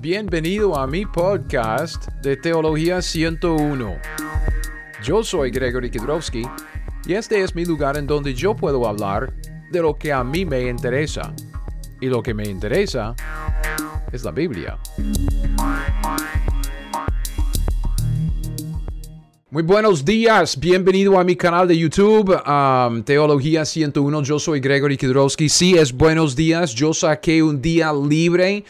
Bienvenido a mi podcast de Teología 101. Yo soy Gregory Kidrowski y este es mi lugar en donde yo puedo hablar de lo que a mí me interesa. Y lo que me interesa es la Biblia. Muy buenos días, bienvenido a mi canal de YouTube, um, Teología 101, yo soy Gregory Kidrowski. Sí, es buenos días, yo saqué un día libre.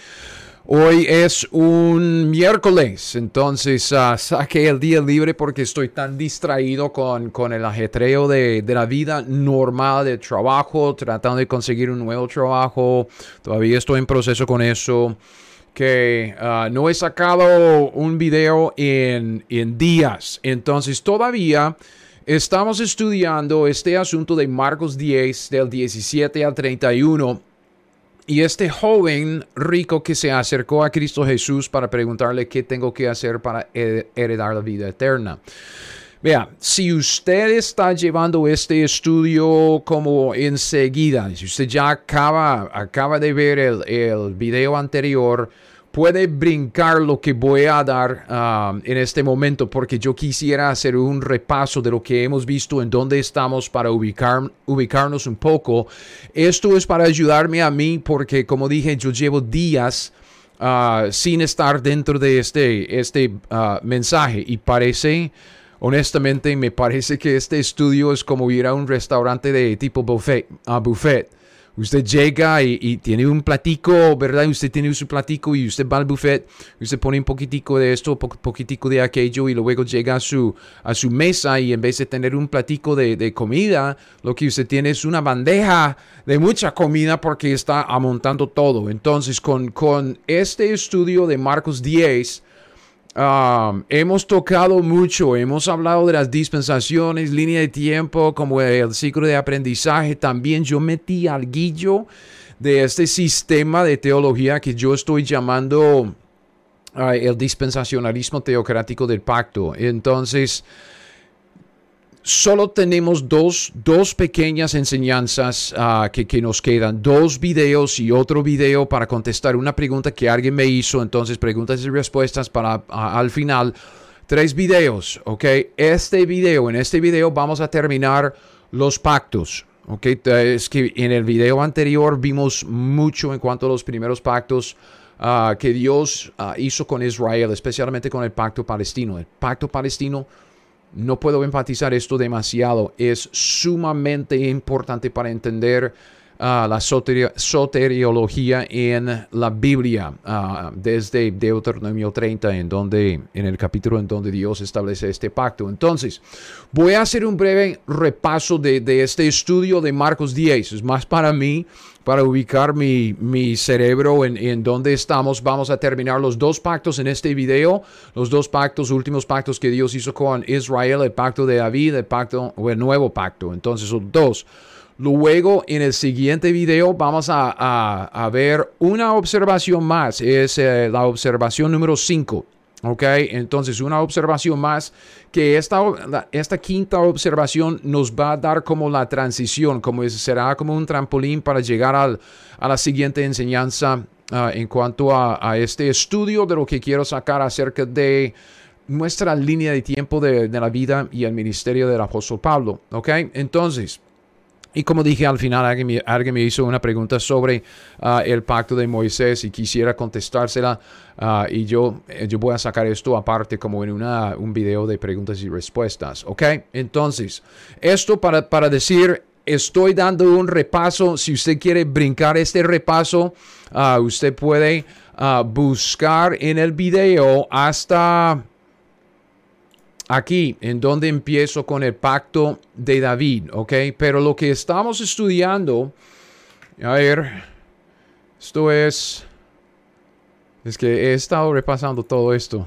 Hoy es un miércoles, entonces uh, saqué el día libre porque estoy tan distraído con, con el ajetreo de, de, la vida normal de trabajo, tratando de conseguir un nuevo trabajo. Todavía estoy en proceso con eso que uh, no he sacado un video en, en días. Entonces todavía estamos estudiando este asunto de Marcos 10 del 17 al 31. Y este joven rico que se acercó a Cristo Jesús para preguntarle qué tengo que hacer para heredar la vida eterna. Vea, si usted está llevando este estudio como enseguida, si usted ya acaba, acaba de ver el, el video anterior, puede brincar lo que voy a dar um, en este momento porque yo quisiera hacer un repaso de lo que hemos visto en dónde estamos para ubicar, ubicarnos un poco. Esto es para ayudarme a mí porque como dije yo llevo días uh, sin estar dentro de este, este uh, mensaje y parece... Honestamente, me parece que este estudio es como ir a un restaurante de tipo buffet. Uh, buffet Usted llega y, tiene un platico, ¿verdad? Usted tiene su platico y usted va al buffet, usted pone un poquitico de esto, un poquitico de aquello y luego llega a su, a su mesa y en vez de tener un platico de, de comida, lo que usted tiene es una bandeja de mucha comida porque está amontando todo. Entonces, con, con este estudio de Marcos 10, Um, hemos tocado mucho, hemos hablado de las dispensaciones, línea de tiempo, como el ciclo de aprendizaje. También yo metí al guillo de este sistema de teología que yo estoy llamando uh, el dispensacionalismo teocrático del pacto. Entonces, solo tenemos dos, dos pequeñas enseñanzas uh, que, que, nos quedan, dos videos y otro video para contestar una pregunta que alguien me hizo, entonces preguntas y respuestas para uh, al final, tres videos, ¿ok? Este video, en este video vamos a terminar los pactos. ¿ok? Es que en el video anterior vimos mucho en cuanto a los primeros pactos uh, que Dios hizo con Israel, especialmente con el pacto palestino. El pacto palestino no puedo enfatizar esto demasiado. Es sumamente importante para entender la soteriología en la Biblia, uh, desde Deuteronomio 30, en, donde, en el capítulo en donde Dios establece este pacto. Entonces, voy a hacer un breve repaso de, de este estudio de Marcos 10. Es más para mí para ubicar mi, mi cerebro en, en dónde estamos. Vamos a terminar los dos pactos en este video, los dos pactos, últimos pactos que Dios hizo con Israel, el pacto de David, el pacto o el nuevo pacto. Entonces son dos. Luego en el siguiente video vamos a, a, ver una observación más, es eh, la observación número 5. Ok, entonces una observación más que esta, esta quinta observación nos va a dar como la transición, como será como un trampolín para llegar al, a la siguiente enseñanza ah, en cuanto a, a, este estudio de lo que quiero sacar acerca de nuestra línea de tiempo de, de la vida y el ministerio del apóstol Pablo. Ok, entonces y como dije al final, alguien me, hizo una pregunta sobre ah, el pacto de Moisés y quisiera contestársela. Uh, y yo, eh, yo voy a sacar esto aparte como en una, un video de preguntas y respuestas. ¿Ok? Entonces, esto para, para decir, estoy dando un repaso. Si usted quiere brincar este repaso, uh, usted puede buscar en el video hasta aquí, en donde empiezo con el pacto de David, ¿ok? Pero lo que estamos estudiando, a ver, esto es, es que he estado repasando todo esto.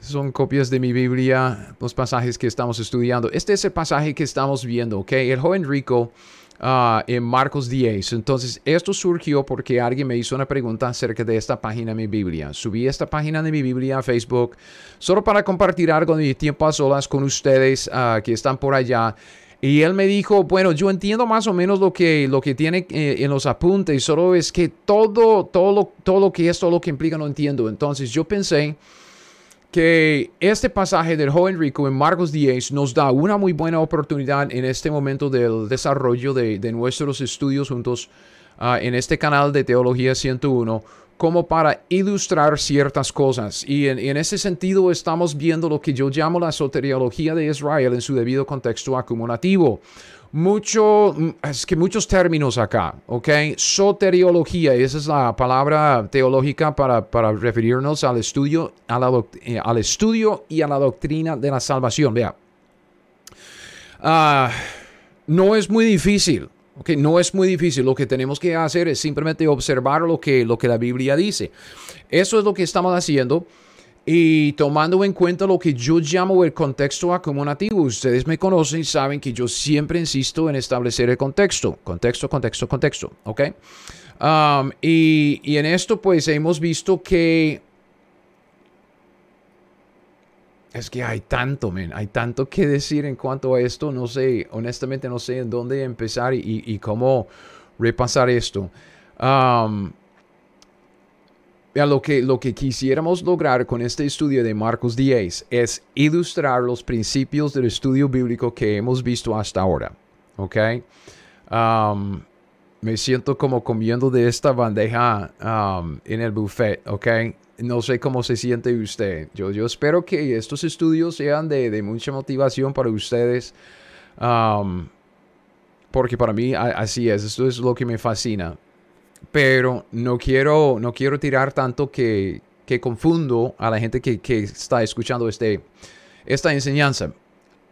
Son copias de mi Biblia, los pasajes que estamos estudiando. Este es el pasaje que estamos viendo, ¿ok? El joven rico Ah, en Marcos 10. Entonces, esto surgió porque alguien me hizo una pregunta acerca de esta página de mi Biblia. Subí esta página de mi Biblia a Facebook solo para compartir algo de mi tiempo a solas con ustedes uh, que están por allá. Y él me dijo, bueno, yo entiendo más o menos lo que, lo que tiene eh, en los apuntes, solo es que todo, todo, todo lo que es, todo lo que implica no entiendo. Entonces yo pensé que este pasaje del joven rico en Marcos 10 nos da una muy buena oportunidad en este momento del desarrollo de, nuestros estudios juntos ah, en este canal de Teología 101 como para ilustrar ciertas cosas. Y en, ese sentido estamos viendo lo que yo llamo la soteriología de Israel en su debido contexto acumulativo. Mucho, es que muchos términos acá, ¿ok? Soteriología, esa es la palabra teológica para, para referirnos al estudio, eh, al estudio y a la doctrina de la salvación. Vea, ah, no es muy difícil, Okay, no es muy difícil. Lo que tenemos que hacer es simplemente observar lo que, lo que la Biblia dice. Eso es lo que estamos haciendo. Y tomando en cuenta lo que yo llamo el contexto acumulativo, ustedes me conocen y saben que yo siempre insisto en establecer el contexto. Contexto, contexto, contexto. ¿Ok? Um, y, y en esto pues hemos visto que es que hay tanto, men, hay tanto que decir en cuanto a esto. No sé, honestamente no sé en dónde empezar y, cómo repasar esto. Um, lo que, lo que quisiéramos lograr con este estudio de Marcos 10 es ilustrar los principios del estudio bíblico que hemos visto hasta ahora. ¿Ok? Um, me siento como comiendo de esta bandeja um, en el buffet. ¿Ok? No sé cómo se siente usted. Yo, yo espero que estos estudios sean de, mucha motivación para ustedes. Um, porque para mí así es. Esto es lo que me fascina. Pero no quiero, no quiero tirar tanto que, que confundo a la gente que, que está escuchando este, esta enseñanza.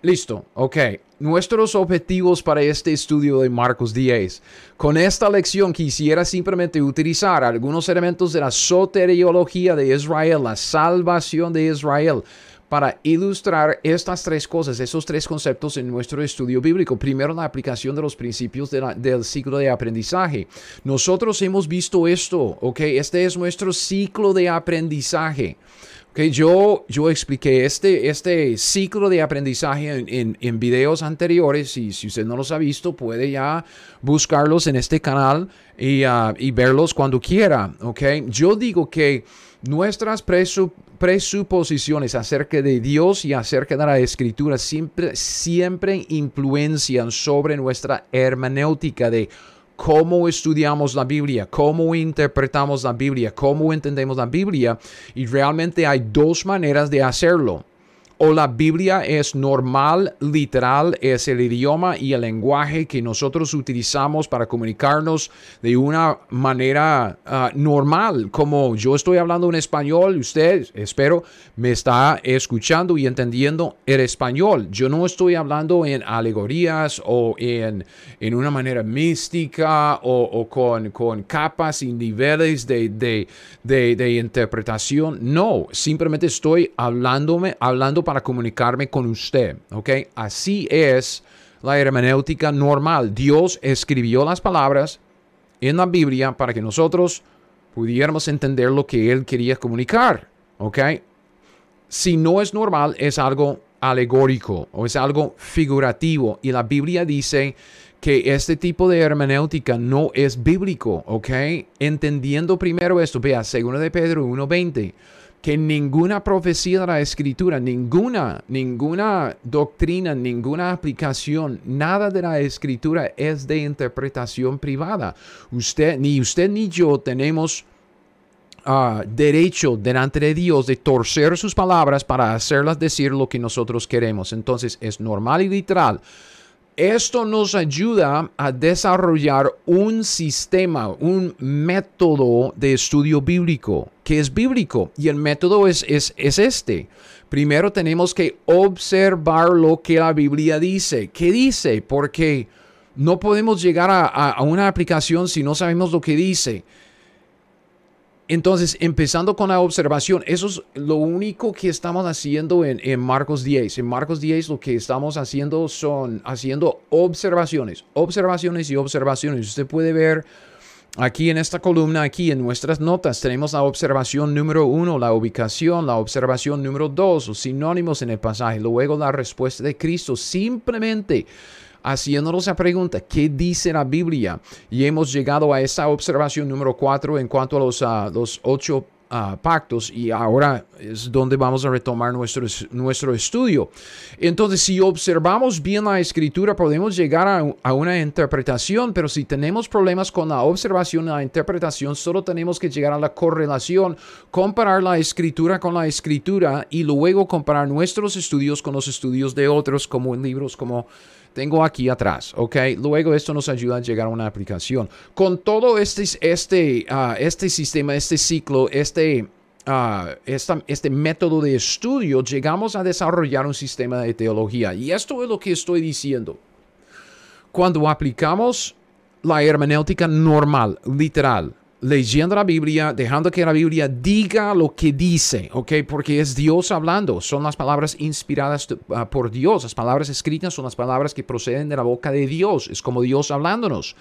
Listo, ok. Nuestros objetivos para este estudio de Marcos 10. Con esta lección quisiera simplemente utilizar algunos elementos de la soteriología de Israel, la salvación de Israel, para ilustrar estas tres cosas, esos tres conceptos en nuestro estudio bíblico. Primero, la aplicación de los principios del ciclo de aprendizaje. Nosotros hemos visto esto, ¿ok? Este es nuestro ciclo de aprendizaje. Okay, yo, yo expliqué este, este ciclo de aprendizaje en, en, videos anteriores y si usted no los ha visto puede ya buscarlos en este canal y, ah, y verlos cuando quiera. Okay? Yo digo que nuestras presuposiciones acerca de Dios y acerca de la escritura siempre, siempre influencian sobre nuestra hermenéutica de cómo estudiamos la Biblia, cómo interpretamos la Biblia, cómo entendemos la Biblia. Y realmente hay dos maneras de hacerlo o la Biblia es normal, literal, es el idioma y el lenguaje que nosotros utilizamos para comunicarnos de una manera ah, normal, como yo estoy hablando en español, usted, espero, me está escuchando y entendiendo el español. Yo no estoy hablando en alegorías o en, en una manera mística o, con, con, capas y niveles de, de, de, de interpretación. No, simplemente estoy hablándome, hablando para comunicarme con usted. ¿Ok? Así es la hermenéutica normal. Dios escribió las palabras en la Biblia para que nosotros pudiéramos entender lo que Él quería comunicar. ¿Ok? Si no es normal, es algo alegórico o es algo figurativo. Y la Biblia dice que este tipo de hermenéutica no es bíblico, ¿ok? Entendiendo primero esto, vea, segundo de Pedro 1.20 que ninguna profecía de la escritura, ninguna, ninguna doctrina, ninguna aplicación, nada de la escritura es de interpretación privada. Usted, ni usted ni yo tenemos ah, derecho delante de Dios de torcer sus palabras para hacerlas decir lo que nosotros queremos. Entonces es normal y literal esto nos ayuda a desarrollar un sistema, un método de estudio bíblico, que es bíblico. Y el método es, es, este. Primero tenemos que observar lo que la Biblia dice. ¿Qué dice? Porque no podemos llegar a una aplicación si no sabemos lo que dice. Entonces, empezando con la observación, eso es lo único que estamos haciendo en, Marcos 10. En Marcos 10 lo que estamos haciendo son haciendo observaciones, observaciones y observaciones. Usted puede ver aquí en esta columna, aquí en nuestras notas, tenemos la observación número uno, la ubicación, la observación número dos, los sinónimos en el pasaje, luego la respuesta de Cristo. Simplemente haciéndonos la pregunta, ¿qué dice la Biblia? Y hemos llegado a esa observación número cuatro en cuanto a los, los ocho pactos y ahora es donde vamos a retomar nuestro, nuestro estudio. Entonces, si observamos bien la escritura, podemos llegar a, a, una interpretación, pero si tenemos problemas con la observación la interpretación, solo tenemos que llegar a la correlación, comparar la escritura con la escritura y luego comparar nuestros estudios con los estudios de otros, como en libros como tengo aquí atrás, ¿ok? Luego esto nos ayuda a llegar a una aplicación. Con todo este, este, uh, este sistema, este ciclo, este, esta, este método de estudio, llegamos a desarrollar un sistema de teología. Y esto es lo que estoy diciendo. Cuando aplicamos la hermenéutica normal, literal, leyendo la Biblia, dejando que la Biblia diga lo que dice, ¿ok? Porque es Dios hablando, son las palabras inspiradas ah, por Dios, las palabras escritas son las palabras que proceden de la boca de Dios, es como Dios hablándonos.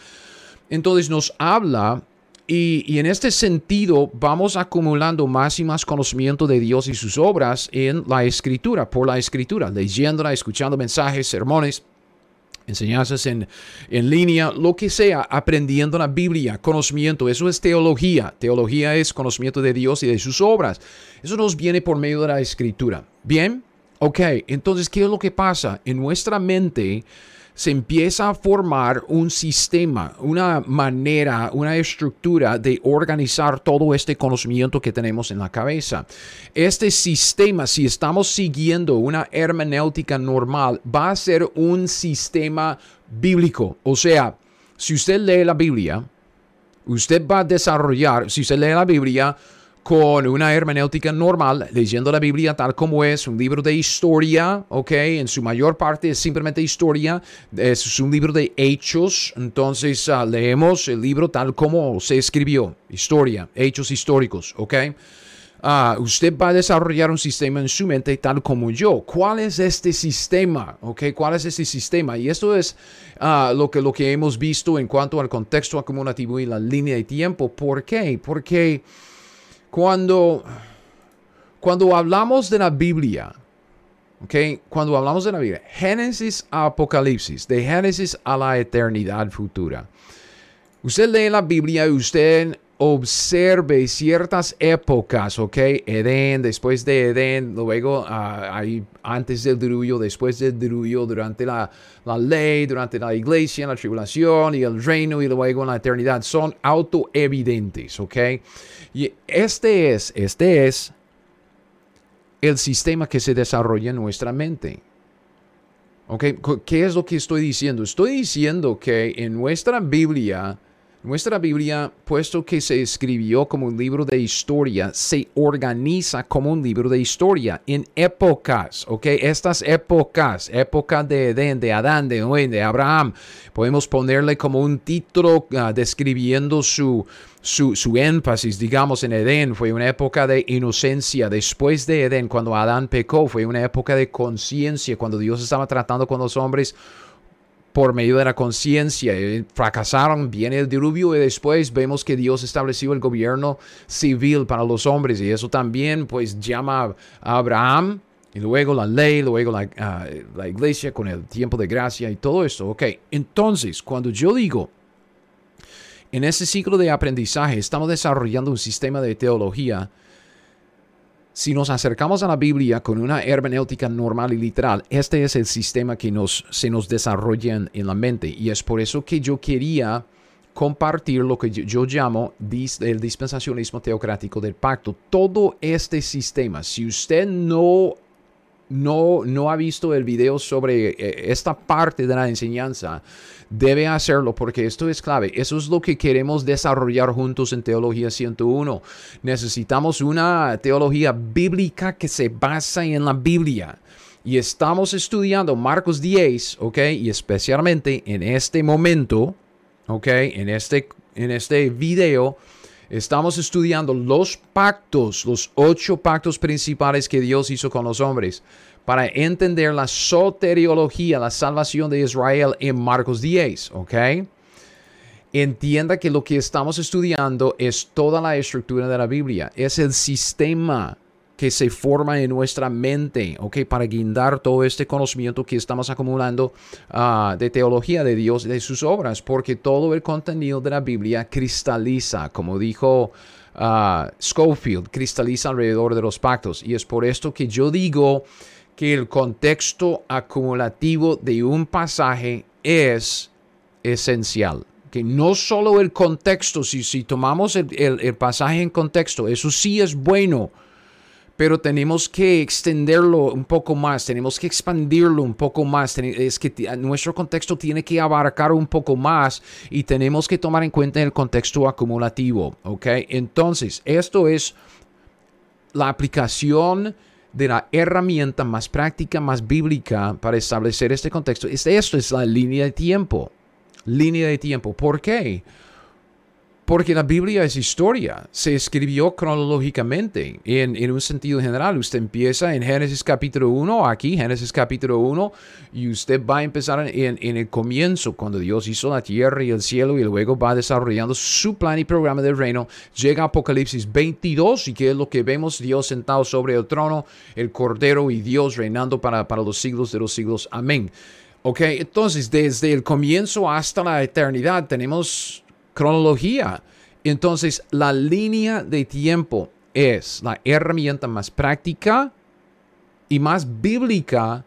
Entonces nos habla y, y, en este sentido vamos acumulando más y más conocimiento de Dios y sus obras en la escritura, por la escritura, leyéndola, escuchando mensajes, sermones enseñanzas en, en, línea, lo que sea, aprendiendo la Biblia, conocimiento, eso es teología. Teología es conocimiento de Dios y de sus obras. Eso nos viene por medio de la escritura. Bien, ok, entonces, ¿qué es lo que pasa? En nuestra mente se empieza a formar un sistema, una manera, una estructura de organizar todo este conocimiento que tenemos en la cabeza. Este sistema, si estamos siguiendo una hermenéutica normal, va a ser un sistema bíblico. O sea, si usted lee la Biblia, usted va a desarrollar, si usted lee la Biblia, con una hermenéutica normal, leyendo la Biblia tal como es, un libro de historia, ¿ok? En su mayor parte es simplemente historia, es un libro de hechos, entonces ah, leemos el libro tal como se escribió, historia, hechos históricos, ¿ok? Ah, usted va a desarrollar un sistema en su mente tal como yo. ¿Cuál es este sistema? ¿Ok? ¿Cuál es este sistema? Y esto es ah, lo, que, lo que hemos visto en cuanto al contexto acumulativo y la línea de tiempo. ¿Por qué? Porque cuando, cuando hablamos de la Biblia, okay, cuando hablamos de la Biblia, Génesis a Apocalipsis, de Génesis a la eternidad futura, usted lee la Biblia y usted observe ciertas épocas, ¿ok? Edén, después de Edén, luego uh, antes del diluvio, después del diluvio, durante la, la, ley, durante la iglesia, la tribulación y el reino y luego en la eternidad, son autoevidentes, ¿ok? Y este es, este es el sistema que se desarrolla en nuestra mente. ¿Ok? ¿Qué es lo que estoy diciendo? Estoy diciendo que en nuestra Biblia, nuestra Biblia, puesto que se escribió como un libro de historia, se organiza como un libro de historia en épocas, ¿ok? Estas épocas, época de Edén, de Adán, de Noé, de Abraham, podemos ponerle como un título ah, describiendo su, su, su, énfasis, digamos, en Edén fue una época de inocencia. Después de Edén, cuando Adán pecó, fue una época de conciencia, cuando Dios estaba tratando con los hombres por medio de la conciencia. Eh, fracasaron, viene el diluvio y después vemos que Dios estableció el gobierno civil para los hombres y eso también pues llama a Abraham y luego la ley, luego la, ah, la iglesia con el tiempo de gracia y todo esto. Ok, entonces cuando yo digo en ese ciclo de aprendizaje estamos desarrollando un sistema de teología si nos acercamos a la Biblia con una hermenéutica normal y literal, este es el sistema que nos, se nos desarrolla en, la mente. Y es por eso que yo quería compartir lo que yo, llamo el dispensacionismo teocrático del pacto. Todo este sistema, si usted no, no, no ha visto el video sobre eh, esta parte de la enseñanza, debe hacerlo porque esto es clave. Eso es lo que queremos desarrollar juntos en Teología 101. Necesitamos una teología bíblica que se basa en la Biblia. Y estamos estudiando Marcos 10, ¿ok? Y especialmente en este momento, ¿ok? En este, en este video, estamos estudiando los pactos, los ocho pactos principales que Dios hizo con los hombres para entender la soteriología, la salvación de Israel en Marcos 10, ¿ok? Entienda que lo que estamos estudiando es toda la estructura de la Biblia, es el sistema que se forma en nuestra mente, ¿ok? Para guindar todo este conocimiento que estamos acumulando ah, de teología de Dios de sus obras, porque todo el contenido de la Biblia cristaliza, como dijo uh, Schofield, cristaliza alrededor de los pactos. Y es por esto que yo digo que el contexto acumulativo de un pasaje es esencial que no solo el contexto, si, si tomamos el, el, pasaje en contexto, eso sí es bueno, pero tenemos que extenderlo un poco más, tenemos que expandirlo un poco más. Es que nuestro contexto tiene que abarcar un poco más y tenemos que tomar en cuenta el contexto acumulativo, ¿ok? Entonces, esto es la aplicación de la herramienta más práctica, más bíblica para establecer este contexto. Esto es la línea de tiempo. Línea de tiempo. ¿Por qué? Porque la Biblia es historia, se escribió cronológicamente en, en, un sentido general. Usted empieza en Génesis capítulo 1, aquí Génesis capítulo 1, y usted va a empezar en, en, el comienzo, cuando Dios hizo la tierra y el cielo, y luego va desarrollando su plan y programa del reino. Llega Apocalipsis 22, y que es lo que vemos, Dios sentado sobre el trono, el Cordero y Dios reinando para, para los siglos de los siglos. Amén. Ok, entonces desde el comienzo hasta la eternidad tenemos cronología. Entonces, la línea de tiempo es la herramienta más práctica y más bíblica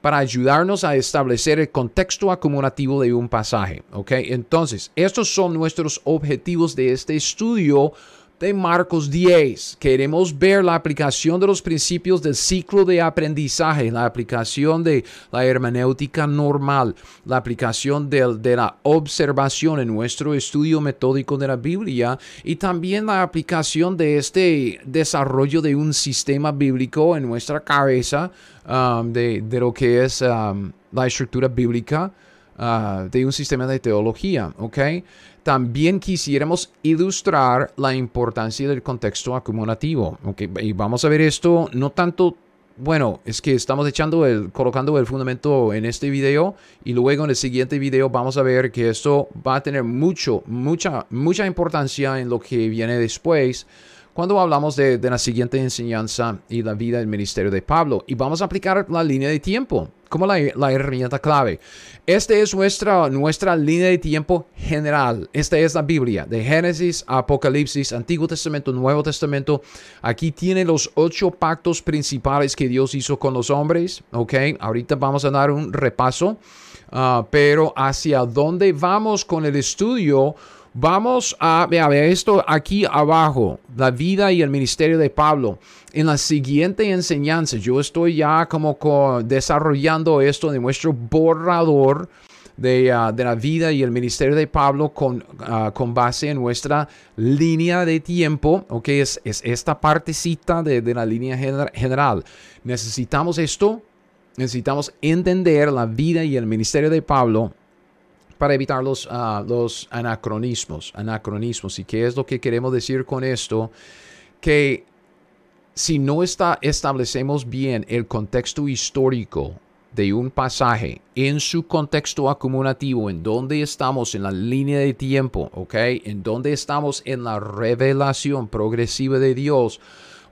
para ayudarnos a establecer el contexto acumulativo de un pasaje. Entonces, estos son nuestros objetivos de este estudio de Marcos 10. Queremos ver la aplicación de los principios del ciclo de aprendizaje, la aplicación de la hermenéutica normal, la aplicación de, de, la observación en nuestro estudio metódico de la Biblia y también la aplicación de este desarrollo de un sistema bíblico en nuestra cabeza um, de, de, lo que es um, la estructura bíblica. Uh, de un sistema de teología, ¿ok? También quisiéramos ilustrar la importancia del contexto acumulativo. Okay, y vamos a ver esto no tanto, bueno, es que estamos echando el, colocando el fundamento en este video y luego en el siguiente video vamos a ver que esto va a tener mucho, mucha, mucha importancia en lo que viene después cuando hablamos de, la siguiente enseñanza y la vida del ministerio de Pablo. Y vamos a aplicar la línea de tiempo como la, la herramienta clave. Esta es nuestra, nuestra línea de tiempo general. Esta es la Biblia, de Génesis Apocalipsis, Antiguo Testamento, Nuevo Testamento. Aquí tiene los ocho pactos principales que Dios hizo con los hombres. Ok, ahorita vamos a dar un repaso. Ah, pero hacia dónde vamos con el estudio Vamos a ver esto aquí abajo, la vida y el ministerio de Pablo. En la siguiente enseñanza, yo estoy ya como desarrollando esto de nuestro borrador de, ah, de, la vida y el ministerio de Pablo con, ah, con base en nuestra línea de tiempo, ok, es, es esta partecita de, de la línea general. Necesitamos esto, necesitamos entender la vida y el ministerio de Pablo para evitar los, ah, los anacronismos. Anacronismos. ¿Y qué es lo que queremos decir con esto? Que si no está, establecemos bien el contexto histórico de un pasaje en su contexto acumulativo, en donde estamos en la línea de tiempo, ¿ok? En donde estamos en la revelación progresiva de Dios,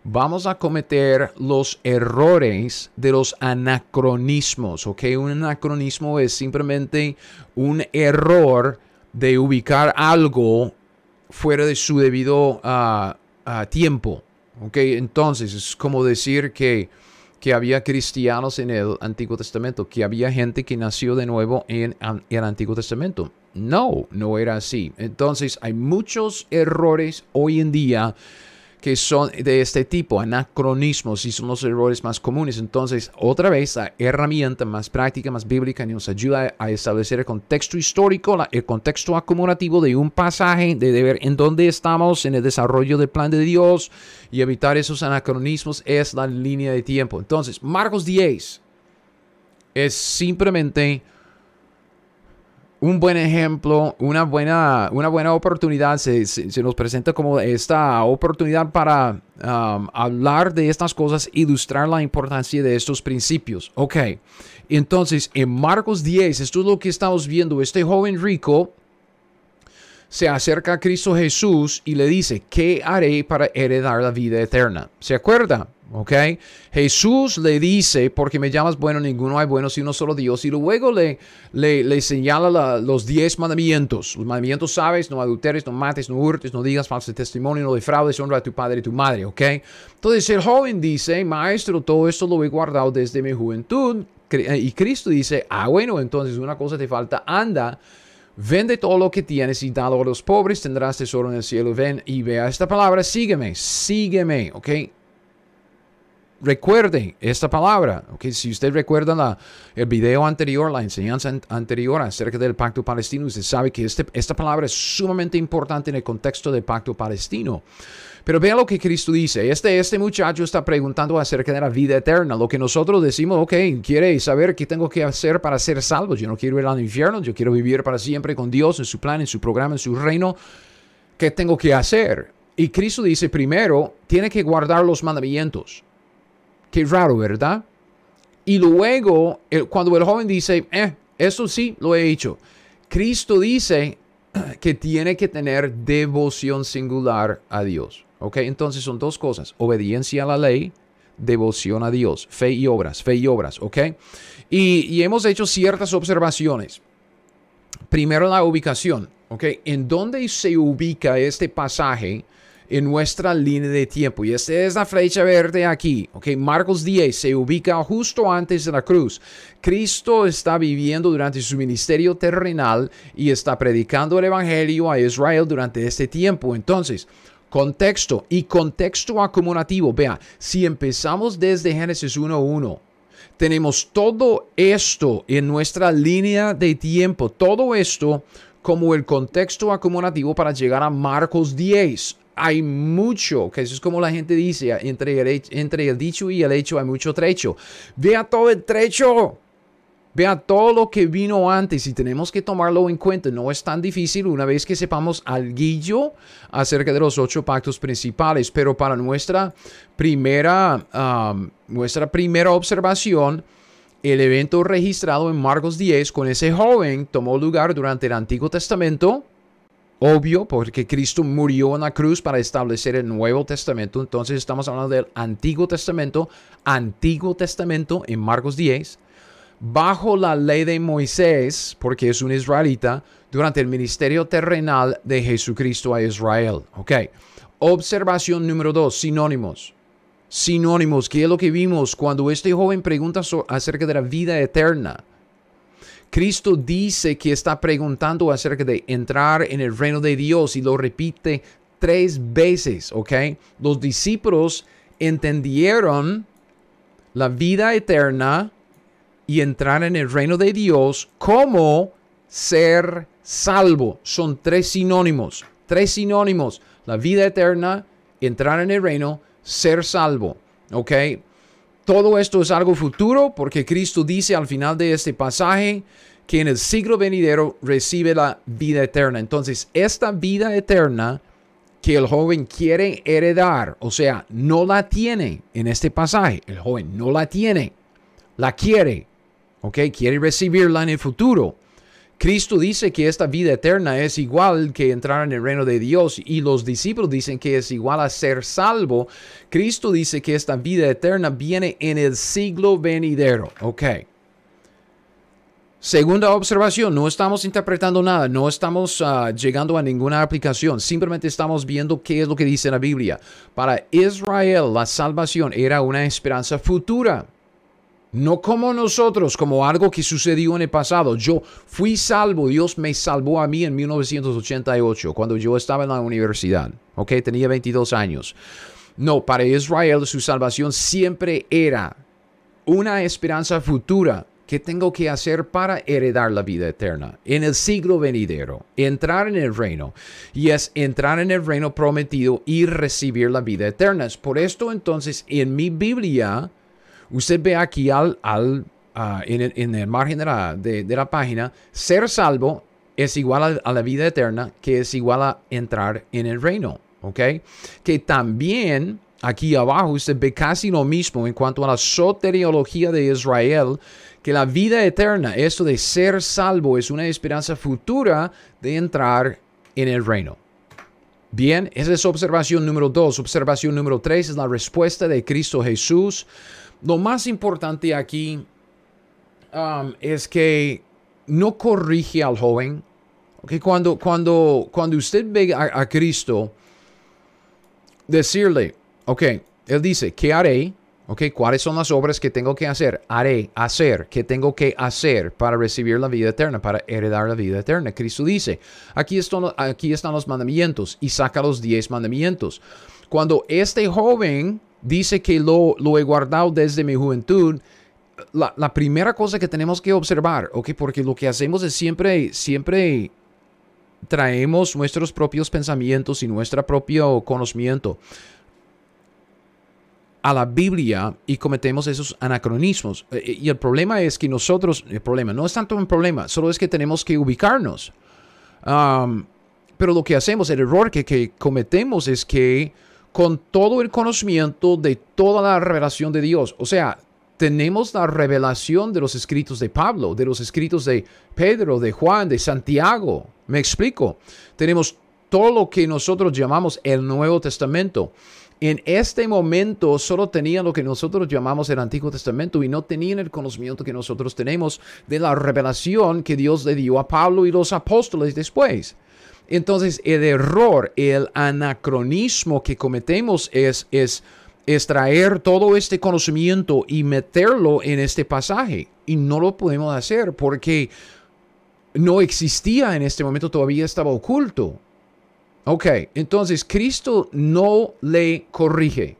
vamos a cometer los errores de los anacronismos, ¿ok? Un anacronismo es simplemente un error de ubicar algo fuera de su debido ah, ah, tiempo, ¿ok? Entonces es como decir que, que había cristianos en el Antiguo Testamento, que había gente que nació de nuevo en el Antiguo Testamento. No, no era así. Entonces hay muchos errores hoy en día que son de este tipo, anacronismos, y son los errores más comunes. Entonces, otra vez, la herramienta más práctica, más bíblica, nos ayuda a establecer el contexto histórico, el contexto acumulativo de un pasaje, de ver en dónde estamos en el desarrollo del plan de Dios y evitar esos anacronismos es la línea de tiempo. Entonces, Marcos 10 es simplemente un buen ejemplo, una buena, una buena oportunidad, se, nos presenta como esta oportunidad para um, hablar de estas cosas, ilustrar la importancia de estos principios. Ok, entonces en Marcos 10, esto es lo que estamos viendo, este joven rico se acerca a Cristo Jesús y le dice, ¿qué haré para heredar la vida eterna? ¿Se acuerda? ¿Ok? Jesús le dice, porque me llamas bueno, ninguno hay bueno sino solo Dios. Y luego le, le, señala los diez mandamientos. Los mandamientos sabes, no adulteres, no mates, no hurtes, no digas falso testimonio, no defraudes, honra a tu padre y tu madre. ¿Ok? Entonces el joven dice, maestro, todo esto lo he guardado desde mi juventud. Y Cristo dice, ah, bueno, entonces una cosa te falta, anda. Vende todo lo que tienes y dalo a los pobres, tendrás tesoro en el cielo. Ven y vea esta palabra, sígueme, sígueme, ¿ok? recuerden esta palabra. Okay? Si usted recuerda la, el video anterior, la enseñanza anterior acerca del pacto palestino, usted sabe que este, esta palabra es sumamente importante en el contexto del pacto palestino. Pero vea lo que Cristo dice. Este, este muchacho está preguntando acerca de la vida eterna. Lo que nosotros decimos, ok, quiere saber qué tengo que hacer para ser salvo. Yo no quiero ir al infierno, yo quiero vivir para siempre con Dios en su plan, en su programa, en su reino. ¿Qué tengo que hacer? Y Cristo dice, primero, tiene que guardar los mandamientos. Qué raro, ¿verdad? Y luego, cuando el joven dice, eh, eso sí, lo he hecho. Cristo dice que tiene que tener devoción singular a Dios. ¿Ok? Entonces son dos cosas. Obediencia a la ley, devoción a Dios. Fe y obras, fe y obras. ¿Ok? Y, y hemos hecho ciertas observaciones. Primero la ubicación. ¿Ok? ¿En dónde se ubica este pasaje? en nuestra línea de tiempo. Y esta es la flecha verde aquí. Ok, Marcos 10 se ubica justo antes de la cruz. Cristo está viviendo durante su ministerio terrenal y está predicando el Evangelio a Israel durante este tiempo. Entonces, contexto y contexto acumulativo. Vea, si empezamos desde Génesis 1.1 tenemos todo esto en nuestra línea de tiempo, todo esto como el contexto acumulativo para llegar a Marcos 10 hay mucho, que eso es como la gente dice, entre el, entre el dicho y el hecho hay mucho trecho. Vea todo el trecho. Vea todo lo que vino antes y tenemos que tomarlo en cuenta. No es tan difícil una vez que sepamos algo acerca de los ocho pactos principales, pero para nuestra primera, nuestra primera observación, el evento registrado en Marcos 10 con ese joven tomó lugar durante el Antiguo Testamento obvio, porque Cristo murió en la cruz para establecer el Nuevo Testamento. Entonces estamos hablando del Antiguo Testamento, Antiguo Testamento en Marcos 10, bajo la ley de Moisés, porque es un israelita, durante el ministerio terrenal de Jesucristo a Israel. Ok. Observación número dos, sinónimos. Sinónimos, ¿qué es lo que vimos cuando este joven pregunta acerca de la vida eterna? Cristo dice que está preguntando acerca de entrar en el reino de Dios y lo repite tres veces, ¿ok? Los discípulos entendieron la vida eterna y entrar en el reino de Dios como ser salvo. Son tres sinónimos, tres sinónimos. La vida eterna, entrar en el reino, ser salvo, ¿ok? Todo esto es algo futuro porque Cristo dice al final de este pasaje que en el siglo venidero recibe la vida eterna. Entonces, esta vida eterna que el joven quiere heredar, o sea, no la tiene en este pasaje, el joven no la tiene, la quiere, ¿ok? Quiere recibirla en el futuro. Cristo dice que esta vida eterna es igual que entrar en el reino de Dios y los discípulos dicen que es igual a ser salvo. Cristo dice que esta vida eterna viene en el siglo venidero. Ok. Segunda observación, no estamos interpretando nada, no estamos ah, llegando a ninguna aplicación, simplemente estamos viendo qué es lo que dice la Biblia. Para Israel la salvación era una esperanza futura. No como nosotros, como algo que sucedió en el pasado. Yo fui salvo, Dios me salvó a mí en 1988, cuando yo estaba en la universidad. Ok, tenía 22 años. No, para Israel su salvación siempre era una esperanza futura. ¿Qué tengo que hacer para heredar la vida eterna? En el siglo venidero, entrar en el reino. Y es entrar en el reino prometido y recibir la vida eterna. Por esto entonces en mi Biblia Usted ve aquí al, al ah, en, el, margen de la, de, la, página, ser salvo es igual a, la vida eterna, que es igual a entrar en el reino. ¿Ok? Que también aquí abajo usted ve casi lo mismo en cuanto a la soteriología de Israel, que la vida eterna, esto de ser salvo, es una esperanza futura de entrar en el reino. Bien, esa es observación número dos. Observación número tres es la respuesta de Cristo Jesús. Lo más importante aquí um, es que no corrige al joven. Okay, cuando, cuando, cuando usted ve a, Cristo, decirle, ok, Él dice, ¿qué haré? Ok, ¿cuáles son las obras que tengo que hacer? Haré, hacer, ¿qué tengo que hacer para recibir la vida eterna, para heredar la vida eterna? Cristo dice, aquí están, aquí están los mandamientos y saca los diez mandamientos. Cuando este joven dice que lo, lo he guardado desde mi juventud, la, primera cosa que tenemos que observar, ¿ok? Porque lo que hacemos es siempre, siempre traemos nuestros propios pensamientos y nuestro propio conocimiento a la Biblia y cometemos esos anacronismos. Eh, eh, y el problema es que nosotros, el problema no es tanto un problema, solo es que tenemos que ubicarnos. pero lo que hacemos, el error que, que cometemos es que con todo el conocimiento de toda la revelación de Dios, o sea, tenemos la revelación de los escritos de Pablo, de los escritos de Pedro, de Juan, de Santiago. Me explico. Tenemos todo lo que nosotros llamamos el Nuevo Testamento. En este momento solo tenían lo que nosotros llamamos el Antiguo Testamento y no tenían el conocimiento que nosotros tenemos de la revelación que Dios le dio a Pablo y los apóstoles después. Entonces el error, el anacronismo que cometemos es, es extraer todo este conocimiento y meterlo en este pasaje. Y no lo podemos hacer porque no existía en este momento, todavía estaba oculto. Ok, entonces Cristo no le corrige.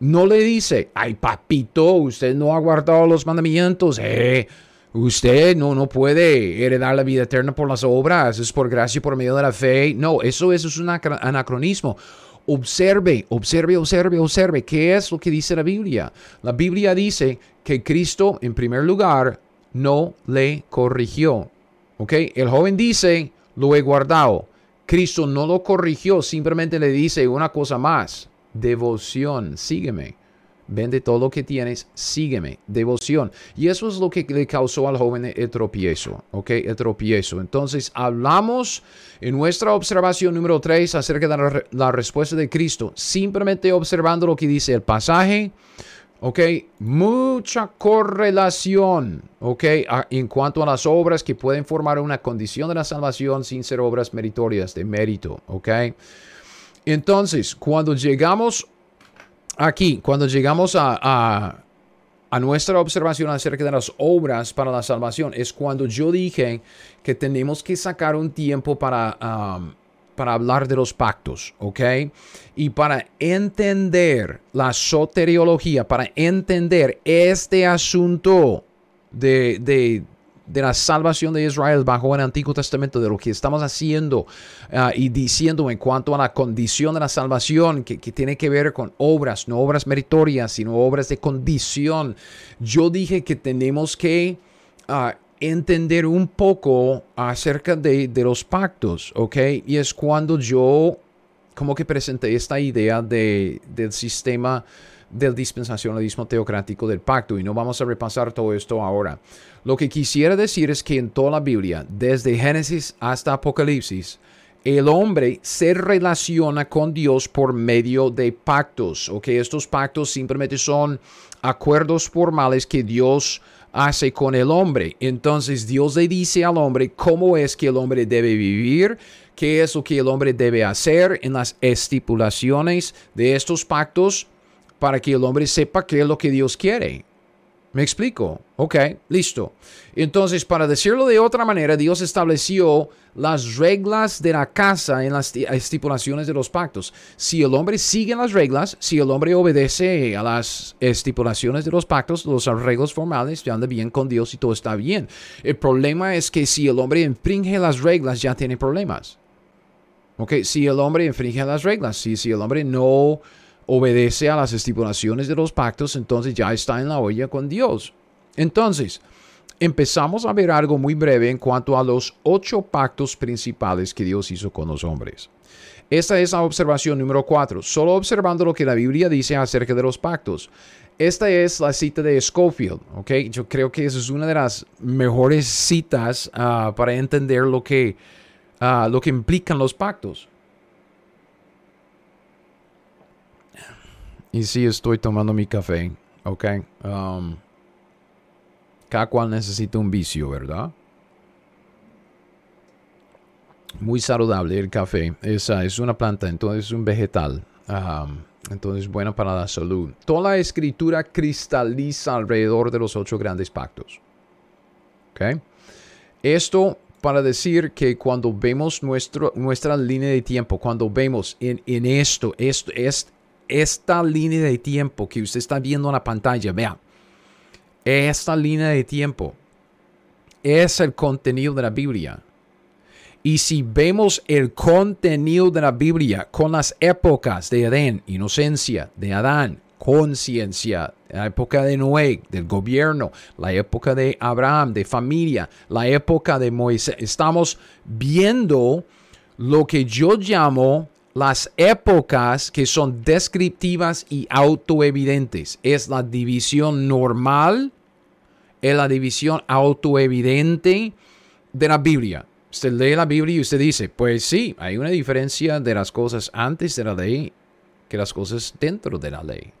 No le dice, ay papito, usted no ha guardado los mandamientos. Eh, usted no, no puede heredar la vida eterna por las obras, es por gracia y por medio de la fe. No, eso, eso es un anacronismo. Observe, observe, observe, observe. ¿Qué es lo que dice la Biblia? La Biblia dice que Cristo, en primer lugar, no le corrigió. ¿Ok? El joven dice, lo he guardado. Cristo no lo corrigió, simplemente le dice una cosa más. Devoción, sígueme. Vende todo lo que tienes, sígueme, devoción. Y eso es lo que le causó al joven el tropiezo, ¿ok? El tropiezo. Entonces, hablamos en nuestra observación número 3 acerca de la, respuesta de Cristo, simplemente observando lo que dice el pasaje, ¿ok? Mucha correlación, ¿ok? en cuanto a las obras que pueden formar una condición de la salvación sin ser obras meritorias, de mérito, ¿ok? Entonces, cuando llegamos aquí, cuando llegamos a, nuestra observación acerca de las obras para la salvación, es cuando yo dije que tenemos que sacar un tiempo para, um, para hablar de los pactos, ¿ok? Y para entender la soteriología, para entender este asunto de, de, de la salvación de Israel bajo el Antiguo Testamento, de lo que estamos haciendo ah, y diciendo en cuanto a la condición de la salvación, que, tiene que ver con obras, no obras meritorias, sino obras de condición. Yo dije que tenemos que ah, entender un poco acerca de, de los pactos, ¿ok? Y es cuando yo como que presenté esta idea de, del sistema del dispensacionalismo teocrático del pacto y no vamos a repasar todo esto ahora. Lo que quisiera decir es que en toda la Biblia, desde Génesis hasta Apocalipsis, el hombre se relaciona con Dios por medio de pactos, o que estos pactos simplemente son acuerdos formales que Dios hace con el hombre. Entonces Dios le dice al hombre cómo es que el hombre debe vivir, qué es lo que el hombre debe hacer en las estipulaciones de estos pactos para que el hombre sepa qué es lo que Dios quiere. ¿Me explico? Ok, listo. Entonces, para decirlo de otra manera, Dios estableció las reglas de la casa en las estipulaciones de los pactos. Si el hombre sigue las reglas, si el hombre obedece a las estipulaciones de los pactos, los arreglos formales, ya anda bien con Dios y todo está bien. El problema es que si el hombre infringe las reglas, ya tiene problemas. Ok, si el hombre infringe las reglas, si, si el hombre no obedece a las estipulaciones de los pactos, entonces ya está en la olla con Dios. Entonces, empezamos a ver algo muy breve en cuanto a los ocho pactos principales que Dios hizo con los hombres. Esta es la observación número cuatro, solo observando lo que la Biblia dice acerca de los pactos. Esta es la cita de Schofield, ¿ok? Yo creo que esa es una de las mejores citas ah, para entender lo que ah, lo que implican los pactos. Y sí, estoy tomando mi café, ¿ok? Um, cada cual necesita un vicio, ¿verdad? Muy saludable el café. Esa es una planta, entonces es un vegetal. Um, entonces, buena para la salud. Toda la escritura cristaliza alrededor de los ocho grandes pactos. ¿Ok? Esto para decir que cuando vemos nuestro, nuestra línea de tiempo, cuando vemos en, en esto, esto, es, esta línea de tiempo que usted está viendo en la pantalla, vea, esta línea de tiempo es el contenido de la Biblia. Y si vemos el contenido de la Biblia con las épocas de Edén, inocencia, de Adán, conciencia, la época de Noé, del gobierno, la época de Abraham, de familia, la época de Moisés, estamos viendo lo que yo llamo las épocas que son descriptivas y autoevidentes. Es la división normal, es la división autoevidente de la Biblia. Usted lee la Biblia y usted dice, pues sí, hay una diferencia de las cosas antes de la ley que las cosas dentro de la ley.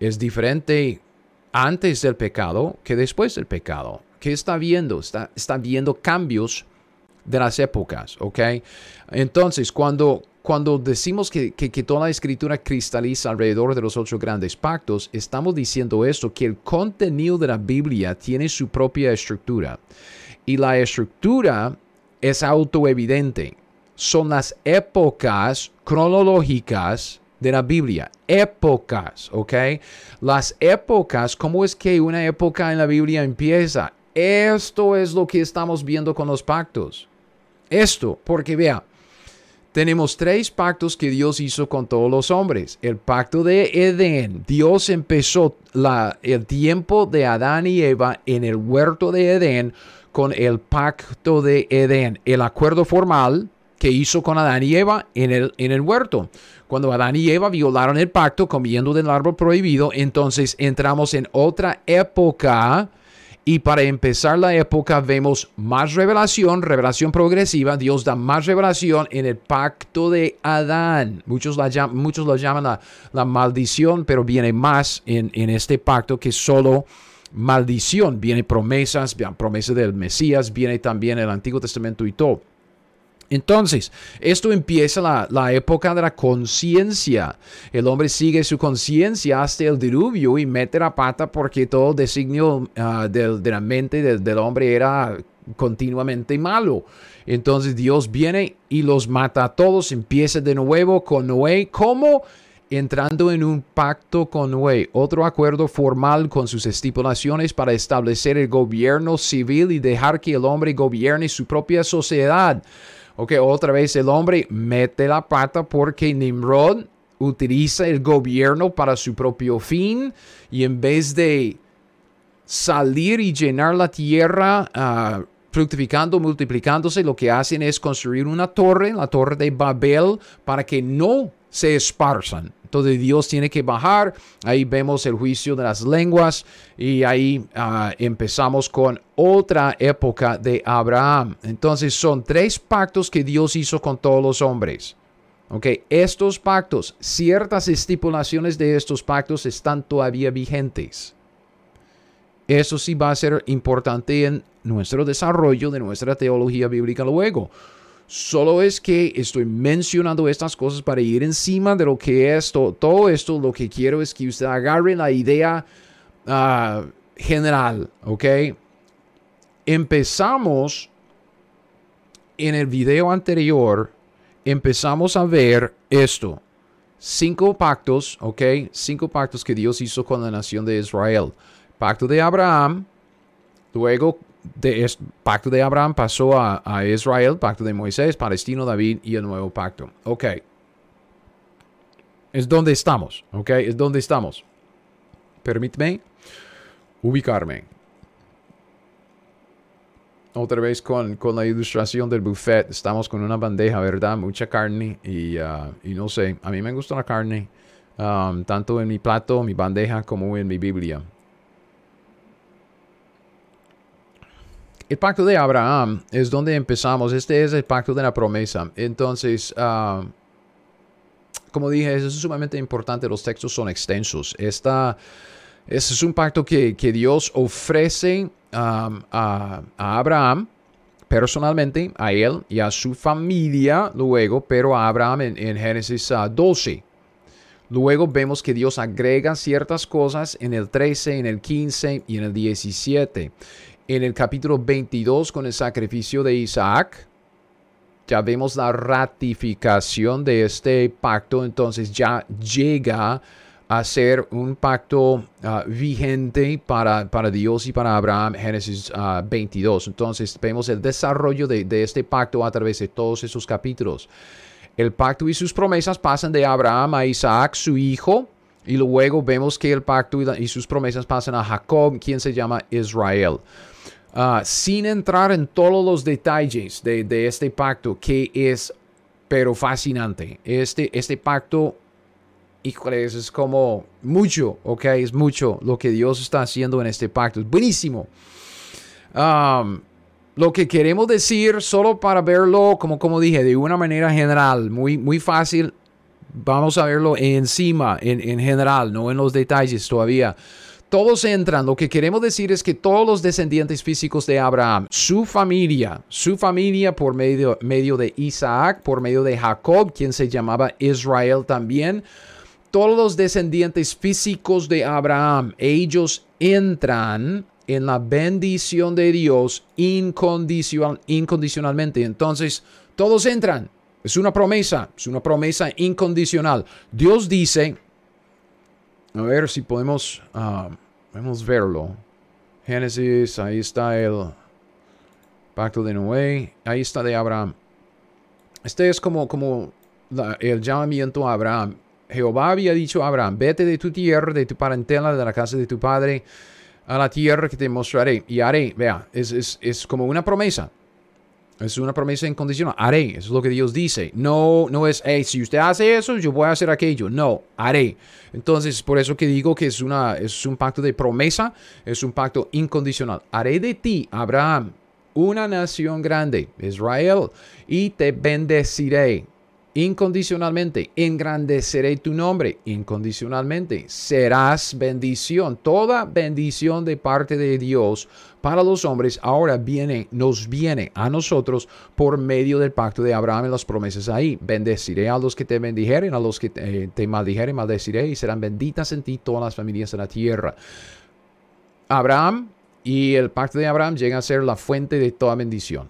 Es diferente antes del pecado que después del pecado. ¿Qué está viendo? Está, está viendo cambios de las épocas, ¿ok? Entonces, cuando, cuando decimos que, que, toda la escritura cristaliza alrededor de los ocho grandes pactos, estamos diciendo esto, que el contenido de la Biblia tiene su propia estructura. Y la estructura es autoevidente. Son las épocas cronológicas de la Biblia. Épocas, ¿ok? Las épocas, ¿cómo es que una época en la Biblia empieza? Esto es lo que estamos viendo con los pactos. Esto, porque vea, tenemos tres pactos que Dios hizo con todos los hombres. El pacto de Edén. Dios empezó el tiempo de Adán y Eva en el huerto de Edén con el pacto de Edén, el acuerdo formal que hizo con Adán y Eva en el, en el huerto. Cuando Adán y Eva violaron el pacto comiendo del árbol prohibido, entonces entramos en otra época. Y para empezar la época vemos más revelación, revelación progresiva. Dios da más revelación en el pacto de Adán. Muchos, la, llaman la, la maldición, pero viene más en, en este pacto que solo maldición, viene promesas, promesas del Mesías, viene también el Antiguo Testamento y todo. Entonces, esto empieza la, la época de la conciencia. El hombre sigue su conciencia hasta el diluvio y mete la pata porque todo designio uh, de, de, la mente del, del hombre era continuamente malo. Entonces Dios viene y los mata a todos, empieza de nuevo con Noé. ¿Cómo? entrando en un pacto con Noé, otro acuerdo formal con sus estipulaciones para establecer el gobierno civil y dejar que el hombre gobierne su propia sociedad. Ok, otra vez el hombre mete la pata porque Nimrod utiliza el gobierno para su propio fin y en vez de salir y llenar la tierra, uh, fructificando, multiplicándose, lo que hacen es construir una torre, la torre de Babel, para que no se esparzan. Entonces Dios tiene que bajar. Ahí vemos el juicio de las lenguas y ahí uh, empezamos con otra época de Abraham. Entonces son tres pactos que Dios hizo con todos los hombres. Ok, estos pactos, ciertas estipulaciones de estos pactos están todavía vigentes. Eso sí va a ser importante en nuestro desarrollo de nuestra teología bíblica luego. Solo es que estoy mencionando estas cosas para ir encima de lo que es todo, esto. Lo que quiero es que usted agarre la idea uh, general, ¿ok? Empezamos en el video anterior, empezamos a ver esto. Cinco pactos, ¿ok? Cinco pactos que Dios hizo con la nación de Israel. Pacto de Abraham, luego de este pacto de Abraham pasó a, a, Israel, pacto de Moisés, Palestino, David y el nuevo pacto. Ok. Es donde estamos, ok. Es donde estamos. Permíteme ubicarme. Otra vez con, con, la ilustración del buffet. Estamos con una bandeja, ¿verdad? Mucha carne y, uh, y no sé, a mí me gusta la carne. Um, tanto en mi plato, mi bandeja, como en mi Biblia. El pacto de Abraham es donde empezamos. Este es el pacto de la promesa. Entonces, ah, como dije, eso es sumamente importante. Los textos son extensos. Este es un pacto que, Dios ofrece a, Abraham personalmente, a él y a su familia luego, pero a Abraham en, Génesis 12. Ah, luego vemos que Dios agrega ciertas cosas en el 13, en el 15 y en el 17 en el capítulo 22 con el sacrificio de Isaac. Ya vemos la ratificación de este pacto, entonces ya llega a ser un pacto ah, vigente para, para, Dios y para Abraham, Génesis 22. Ah, entonces vemos el desarrollo de, de este pacto a través de todos esos capítulos. El pacto y sus promesas pasan de Abraham a Isaac, su hijo, y luego vemos que el pacto y, sus promesas pasan a Jacob, quien se llama Israel. Ah, sin entrar en todos los detalles de, este pacto, que es pero fascinante. Este, este pacto, híjole, es como mucho, ok, es mucho lo que Dios está haciendo en este pacto. Es buenísimo. lo que queremos decir, solo para verlo, como, como dije, de una manera general, muy, muy fácil, vamos a verlo encima, en, en general, no en los detalles todavía. Todos entran. Lo que queremos decir es que todos los descendientes físicos de Abraham, su familia, su familia por medio, medio de Isaac, por medio de Jacob, quien se llamaba Israel también, todos los descendientes físicos de Abraham, ellos entran en la bendición de Dios incondicional, incondicionalmente. Entonces, todos entran. Es una promesa, es una promesa incondicional. Dios dice, a ver si podemos, uh, verlo. Génesis, ahí está el pacto de Noé, ahí está de Abraham. Este es como, como el llamamiento a Abraham. Jehová había dicho a Abraham, vete de tu tierra, de tu parentela, de la casa de tu padre, a la tierra que te mostraré y haré. Vea, es, es, es como una promesa. Es una promesa incondicional. Haré. Es lo que Dios dice. No, no es, hey, si usted hace eso, yo voy a hacer aquello. No, haré. Entonces, por eso que digo que es, una, es un pacto de promesa, es un pacto incondicional. Haré de ti, Abraham, una nación grande, Israel, y te bendeciré incondicionalmente. Engrandeceré tu nombre incondicionalmente. Serás bendición. Toda bendición de parte de Dios para los hombres ahora viene, nos viene a nosotros por medio del pacto de Abraham y las promesas ahí. Bendeciré a los que te bendijeren, a los que te, te maldijeren, maldeciré y serán benditas en ti todas las familias de la tierra. Abraham y el pacto de Abraham llega a ser la fuente de toda bendición.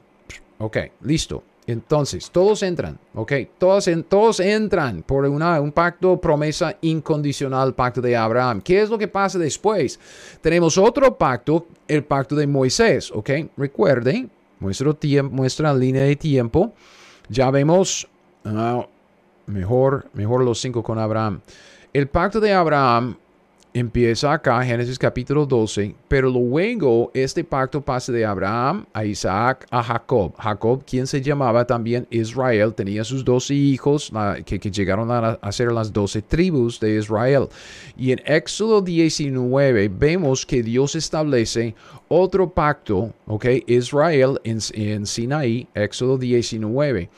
Ok, listo. Entonces, todos entran, ¿ok? Todos, todos entran por un pacto, promesa incondicional, pacto de Abraham. ¿Qué es lo que pasa después? Tenemos otro pacto, el pacto de Moisés, ¿ok? Recuerden, muestra, muestra línea de tiempo. Ya vemos, ah, mejor, mejor los cinco con Abraham. El pacto de Abraham empieza acá, Génesis capítulo 12, pero luego este pacto pasa de Abraham a Isaac a Jacob. Jacob, quien se llamaba también Israel, tenía sus doce hijos que, llegaron a, ser las doce tribus de Israel. Y en Éxodo 19 vemos que Dios establece otro pacto, ¿ok? Israel en, en Sinaí, Éxodo 19.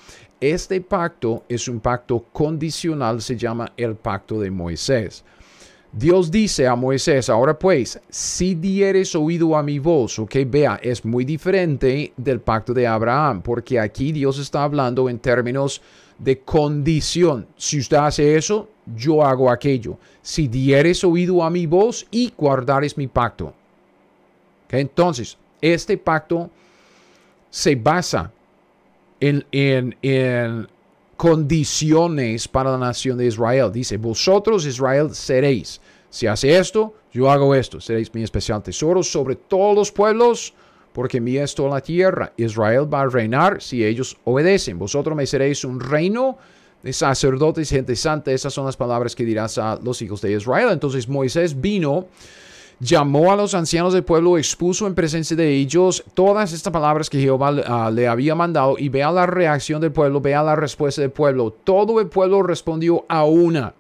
Este pacto es un pacto condicional, se llama el pacto de Moisés. Dios dice a Moisés, ahora pues, si dieres oído a mi voz, ok, vea, es muy diferente del pacto de Abraham, porque aquí Dios está hablando en términos de condición. Si usted hace eso, yo hago aquello. Si dieres oído a mi voz y guardares mi pacto. entonces, este pacto se basa en, en, en condiciones para la nación de Israel. Dice, vosotros Israel seréis. Si hace esto, yo hago esto. Seréis mi especial tesoro sobre todos los pueblos, porque mía es toda la tierra. Israel va a reinar si ellos obedecen. Vosotros me seréis un reino de sacerdotes, gente santa. Esas son las palabras que dirás a los hijos de Israel. Entonces Moisés vino llamó a los ancianos del pueblo, expuso en presencia de ellos todas estas palabras que Jehová ah, le había mandado y vea la reacción del pueblo, vea la respuesta del pueblo. Todo el pueblo respondió a una.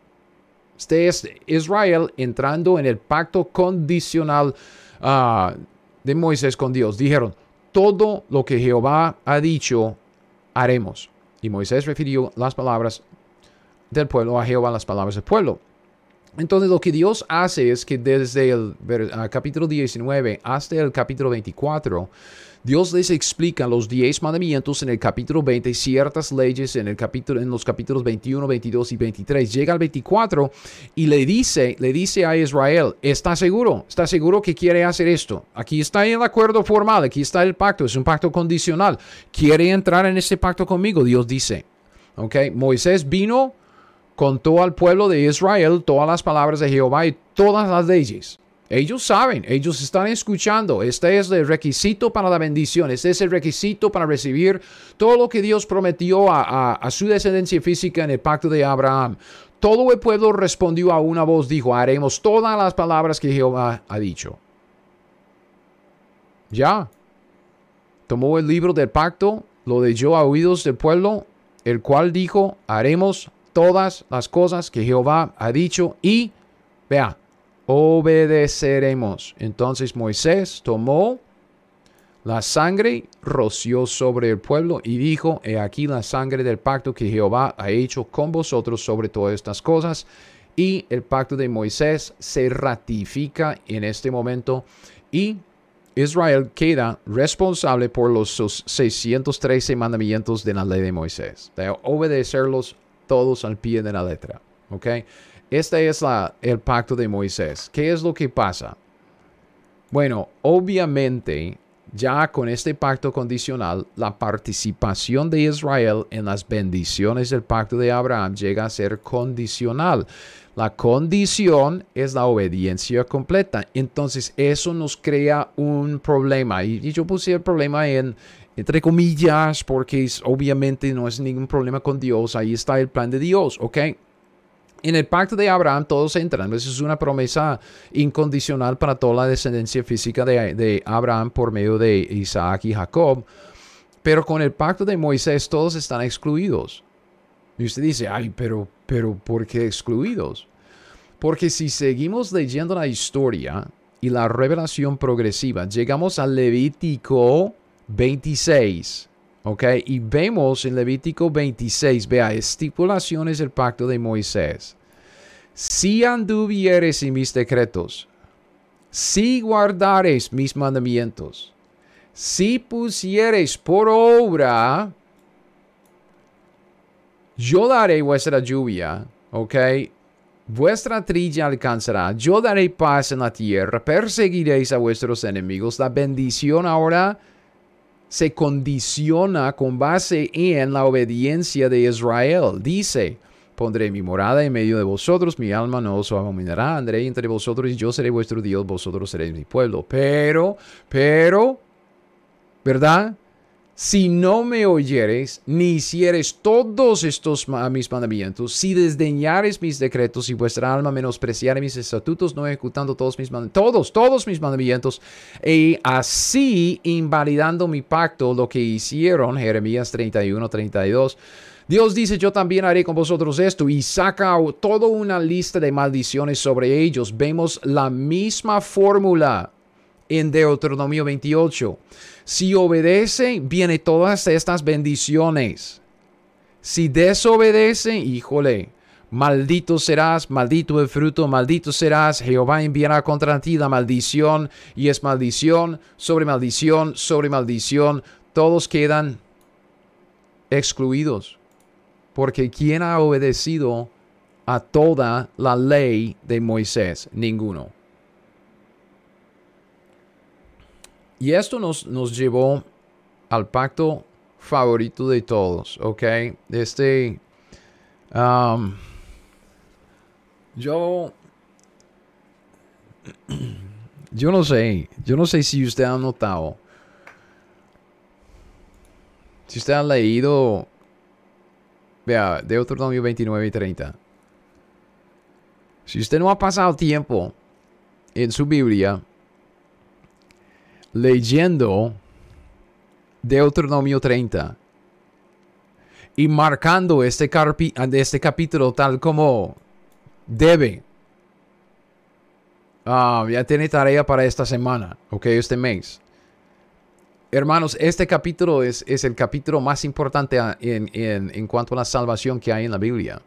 Este es Israel entrando en el pacto condicional ah, de Moisés con Dios. Dijeron, todo lo que Jehová ha dicho, haremos. Y Moisés refirió las palabras del pueblo a Jehová, las palabras del pueblo. Entonces lo que Dios hace es que desde el capítulo 19 hasta el capítulo 24, Dios les explica los 10 mandamientos en el capítulo 20, ciertas leyes en, el capítulo, en los capítulos 21, 22 y 23. Llega al 24 y le dice, le dice a Israel, ¿está seguro? ¿Está seguro que quiere hacer esto? Aquí está el acuerdo formal, aquí está el pacto, es un pacto condicional. ¿Quiere entrar en ese pacto conmigo? Dios dice. ¿Ok? Moisés vino, contó al pueblo de Israel todas las palabras de Jehová y todas las leyes. Ellos saben, ellos están escuchando. Este es el requisito para la bendición. Este es el requisito para recibir todo lo que Dios prometió a, su descendencia física en el pacto de Abraham. Todo el pueblo respondió a una voz, dijo, haremos todas las palabras que Jehová ha dicho. Ya. Tomó el libro del pacto, lo leyó a oídos del pueblo, el cual dijo, haremos todas las cosas que Jehová ha dicho y, vea, obedeceremos. Entonces Moisés tomó la sangre, roció sobre el pueblo y dijo, he aquí la sangre del pacto que Jehová ha hecho con vosotros sobre todas estas cosas. Y el pacto de Moisés se ratifica en este momento y Israel queda responsable por los 613 mandamientos de la ley de Moisés, de obedecerlos todos al pie de la letra. ¿ok?, este es el pacto de Moisés. ¿Qué es lo que pasa? Bueno, obviamente, ya con este pacto condicional, la participación de Israel en las bendiciones del pacto de Abraham llega a ser condicional. La condición es la obediencia completa. Entonces, eso nos crea un problema. Y, yo puse el problema en, entre comillas, porque obviamente no es ningún problema con Dios. Ahí está el plan de Dios, ¿ok? En el pacto de Abraham todos entran. Esa es una promesa incondicional para toda la descendencia física de, Abraham por medio de Isaac y Jacob. Pero con el pacto de Moisés todos están excluidos. Y usted dice, ay, pero, pero, ¿por qué excluidos? Porque si seguimos leyendo la historia y la revelación progresiva, llegamos al Levítico 26 ¿Ok? Y vemos en Levítico 26, vea, estipulaciones del pacto de Moisés. Si anduvieres en mis decretos, si guardares mis mandamientos, si pusieres por obra, yo daré vuestra lluvia, ¿ok? Vuestra trilla alcanzará, yo daré paz en la tierra, perseguiréis a vuestros enemigos. La bendición ahora se condiciona con base en la obediencia de Israel. Dice, pondré mi morada en medio de vosotros, mi alma no os abominará, andré entre vosotros y yo seré vuestro Dios, vosotros seréis mi pueblo. Pero, pero, ¿verdad? Si no me oyeres, ni hicieres todos estos mis mandamientos, si desdeñares mis decretos y vuestra alma menospreciare mis estatutos, no ejecutando todos mis mandamientos, todos, todos mis mandamientos, y así invalidando mi pacto, lo que hicieron, Jeremías 31, 32, Dios dice, yo también haré con vosotros esto y saca toda una lista de maldiciones sobre ellos. Vemos la misma fórmula en Deuteronomio 28. Si obedece, viene todas estas bendiciones. Si desobedece, híjole, maldito serás, maldito el fruto, maldito serás. Jehová enviará contra ti la maldición y es maldición sobre maldición sobre maldición. Todos quedan excluidos. Porque ¿quién ha obedecido a toda la ley de Moisés? Ninguno. Y esto nos, nos llevó al pacto favorito de todos, ¿ok? Este, um, yo, yo no sé, yo no sé si usted ha notado, si usted ha leído, vea, Deuteronomio 29 y 30. Si usted no ha pasado tiempo en su Biblia, leyendo Deuteronomio 30 y marcando este, este capítulo tal como debe. Ah, ya tiene tarea para esta semana, ok, este mes. Hermanos, este capítulo es, es el capítulo más importante en, en, en cuanto a la salvación que hay en la Biblia.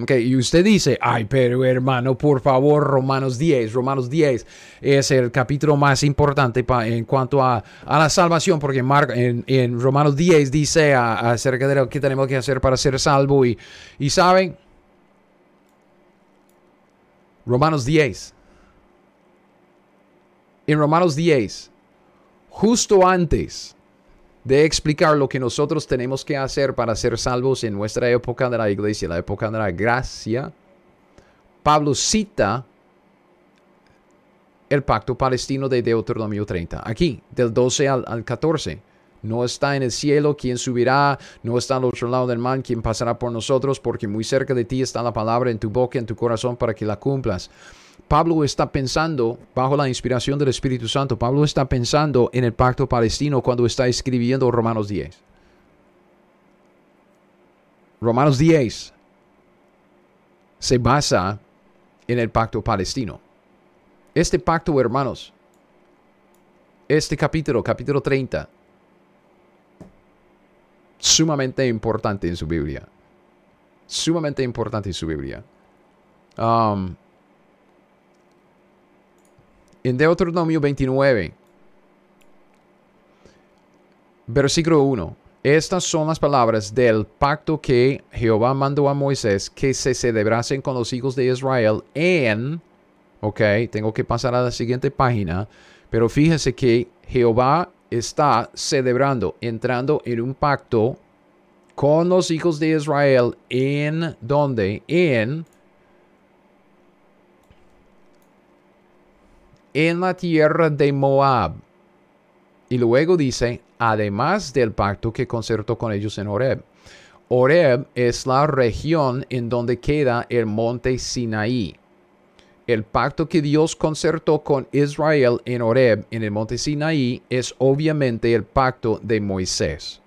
Okay, y usted dice, ay, pero hermano, por favor, Romanos 10, Romanos 10 es el capítulo más importante en cuanto a, a, la salvación, porque en, en, Romanos 10 dice acerca de lo que tenemos que hacer para ser salvo. Y, y saben, Romanos 10. En Romanos 10, justo antes de explicar lo que nosotros tenemos que hacer para ser salvos en nuestra época de la iglesia, la época de la gracia, Pablo cita el pacto palestino de Deuteronomio 30, aquí, del 12 al, 14. No está en el cielo quien subirá, no está al otro lado del mar quien pasará por nosotros, porque muy cerca de ti está la palabra en tu boca, en tu corazón, para que la cumplas. Pablo está pensando, bajo la inspiración del Espíritu Santo, Pablo está pensando en el pacto palestino cuando está escribiendo Romanos 10. Romanos 10 se basa en el pacto palestino. Este pacto, hermanos, este capítulo, capítulo 30, sumamente importante en su Biblia. Sumamente importante en su Biblia. Um, en Deuteronomio 29, versículo 1. Estas son las palabras del pacto que Jehová mandó a Moisés que se celebrasen con los hijos de Israel en, ok, tengo que pasar a la siguiente página, pero fíjese que Jehová está celebrando, entrando en un pacto con los hijos de Israel en donde, en en la tierra de Moab. Y luego dice, además del pacto que concertó con ellos en Horeb. Horeb es la región en donde queda el monte Sinaí. El pacto que Dios concertó con Israel en Horeb, en el monte Sinaí, es obviamente el pacto de Moisés.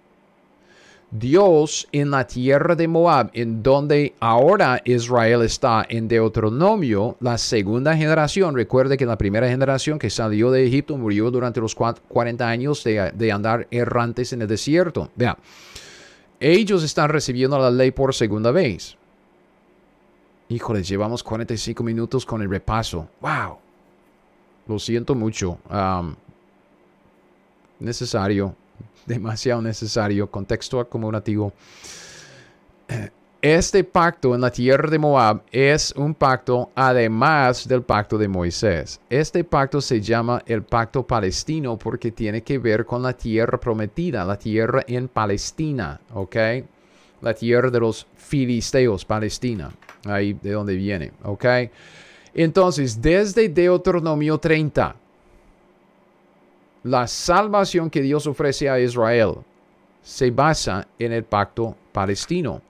Dios en la tierra de Moab, en donde ahora Israel está en Deuteronomio, la segunda generación, recuerde que la primera generación que salió de Egipto murió durante los 40 años de, andar errantes en el desierto. Vean, ellos están recibiendo la ley por segunda vez. Híjole, llevamos 45 minutos con el repaso. ¡Wow! Lo siento mucho. necesario demasiado necesario, contexto acumulativo. Este pacto en la tierra de Moab es un pacto además del pacto de Moisés. Este pacto se llama el pacto palestino porque tiene que ver con la tierra prometida, la tierra en Palestina, ¿ok? La tierra de los filisteos, Palestina, ahí de donde viene, ¿ok? Entonces, desde Deuteronomio 30, la salvación que Dios ofrece a Israel se basa en el pacto palestino.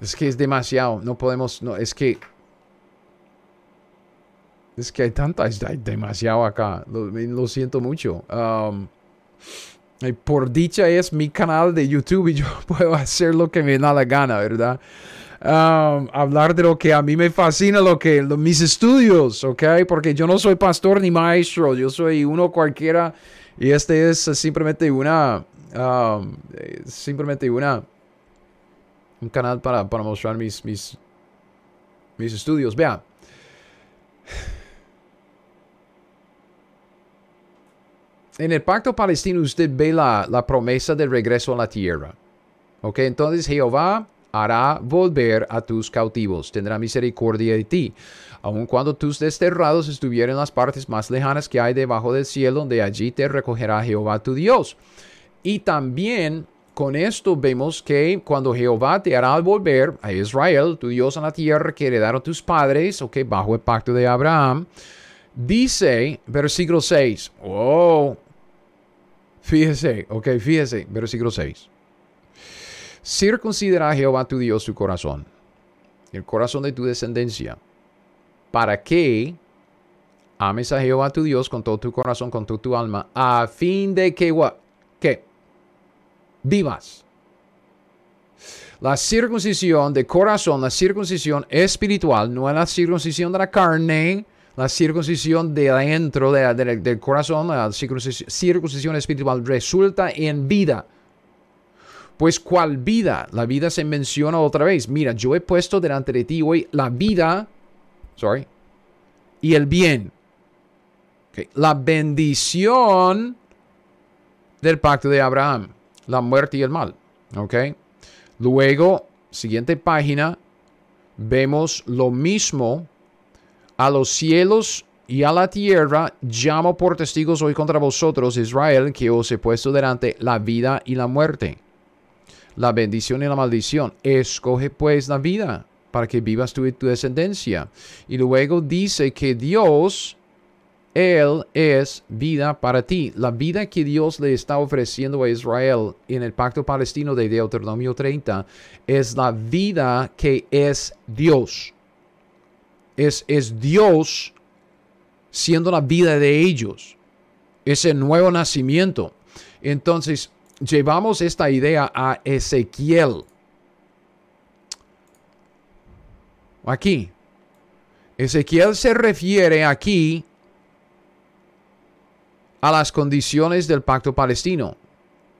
es que es demasiado, no podemos, no, es que es que hay tanta, hay demasiado acá, lo, siento mucho. Um, por dicha es mi canal de YouTube y yo puedo hacer lo que me da la gana, ¿verdad? Um, hablar de lo que a mí me fascina, lo que mis estudios, ¿ok? Porque yo no soy pastor ni maestro, yo soy uno cualquiera y este es simplemente una, um, simplemente una, un canal para, para mostrar mis, mis, mis estudios. Vea. En el pacto palestino usted ve la, la promesa del regreso a la tierra. Ok, entonces Jehová hará volver a tus cautivos, tendrá misericordia de ti. Aun cuando tus desterrados estuvieran en las partes más lejanas que hay debajo del cielo, de allí te recogerá Jehová tu Dios. Y también con esto vemos que cuando Jehová te hará volver a Israel, tu Dios en la tierra que heredaron tus padres, ok, bajo el pacto de Abraham, dice, versículo 6, oh, fíjese, ok, fíjese, versículo 6. Circuncida a Jehová tu Dios tu corazón, el corazón de tu descendencia, para que ames a Jehová tu Dios con todo tu corazón, con toda tu alma, a fin de que, que vivas. La circuncisión de corazón, la circuncisión espiritual, no es la circuncisión de la carne, la circuncisión de adentro del corazón, la circuncisión espiritual resulta en vida. Pues ¿cuál vida? La vida se menciona otra vez. Mira, yo he puesto delante de ti hoy la vida, sorry, y el bien. La bendición del pacto de Abraham, la muerte y el mal. ¿Ok? Luego, siguiente página, vemos lo mismo a los cielos y a la tierra llamo por testigos hoy contra vosotros, Israel, que os he puesto delante la vida y la muerte la bendición y la maldición. Escoge pues la vida para que vivas tú y tu descendencia. Y luego dice que Dios, Él es vida para ti. La vida que Dios le está ofreciendo a Israel en el pacto palestino de Deuteronomio 30 es la vida que es Dios. Es, es Dios siendo la vida de ellos. Ese nuevo nacimiento. Entonces, llevamos esta idea a Ezequiel. Aquí. Ezequiel se refiere aquí a las condiciones del pacto palestino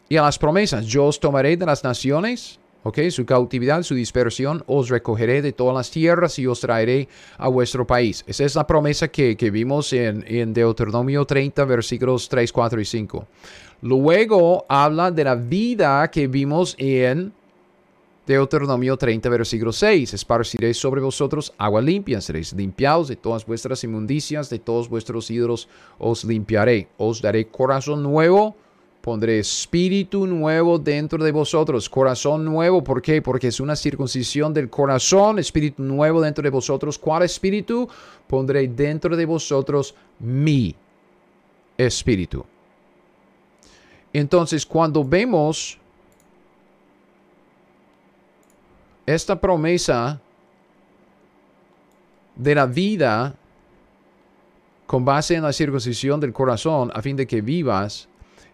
y a las promesas. Yo os tomaré de las naciones, ok, su cautividad, su dispersión, os recogeré de todas las tierras y os traeré a vuestro país. Esa es la promesa que, vimos en, en Deuteronomio 30, versículos 3, 4 y 5. Luego habla de la vida que vimos en Deuteronomio 30, versículo 6. Esparciré sobre vosotros agua limpia, seréis limpiados de todas vuestras inmundicias, de todos vuestros ídolos os limpiaré. Os daré corazón nuevo, pondré espíritu nuevo dentro de vosotros. Corazón nuevo, ¿por qué? Porque es una circuncisión del corazón, espíritu nuevo dentro de vosotros. ¿Cuál espíritu? Pondré dentro de vosotros mi espíritu. Entonces, cuando vemos esta promesa de la vida con base en la circuncisión del corazón a fin de que vivas,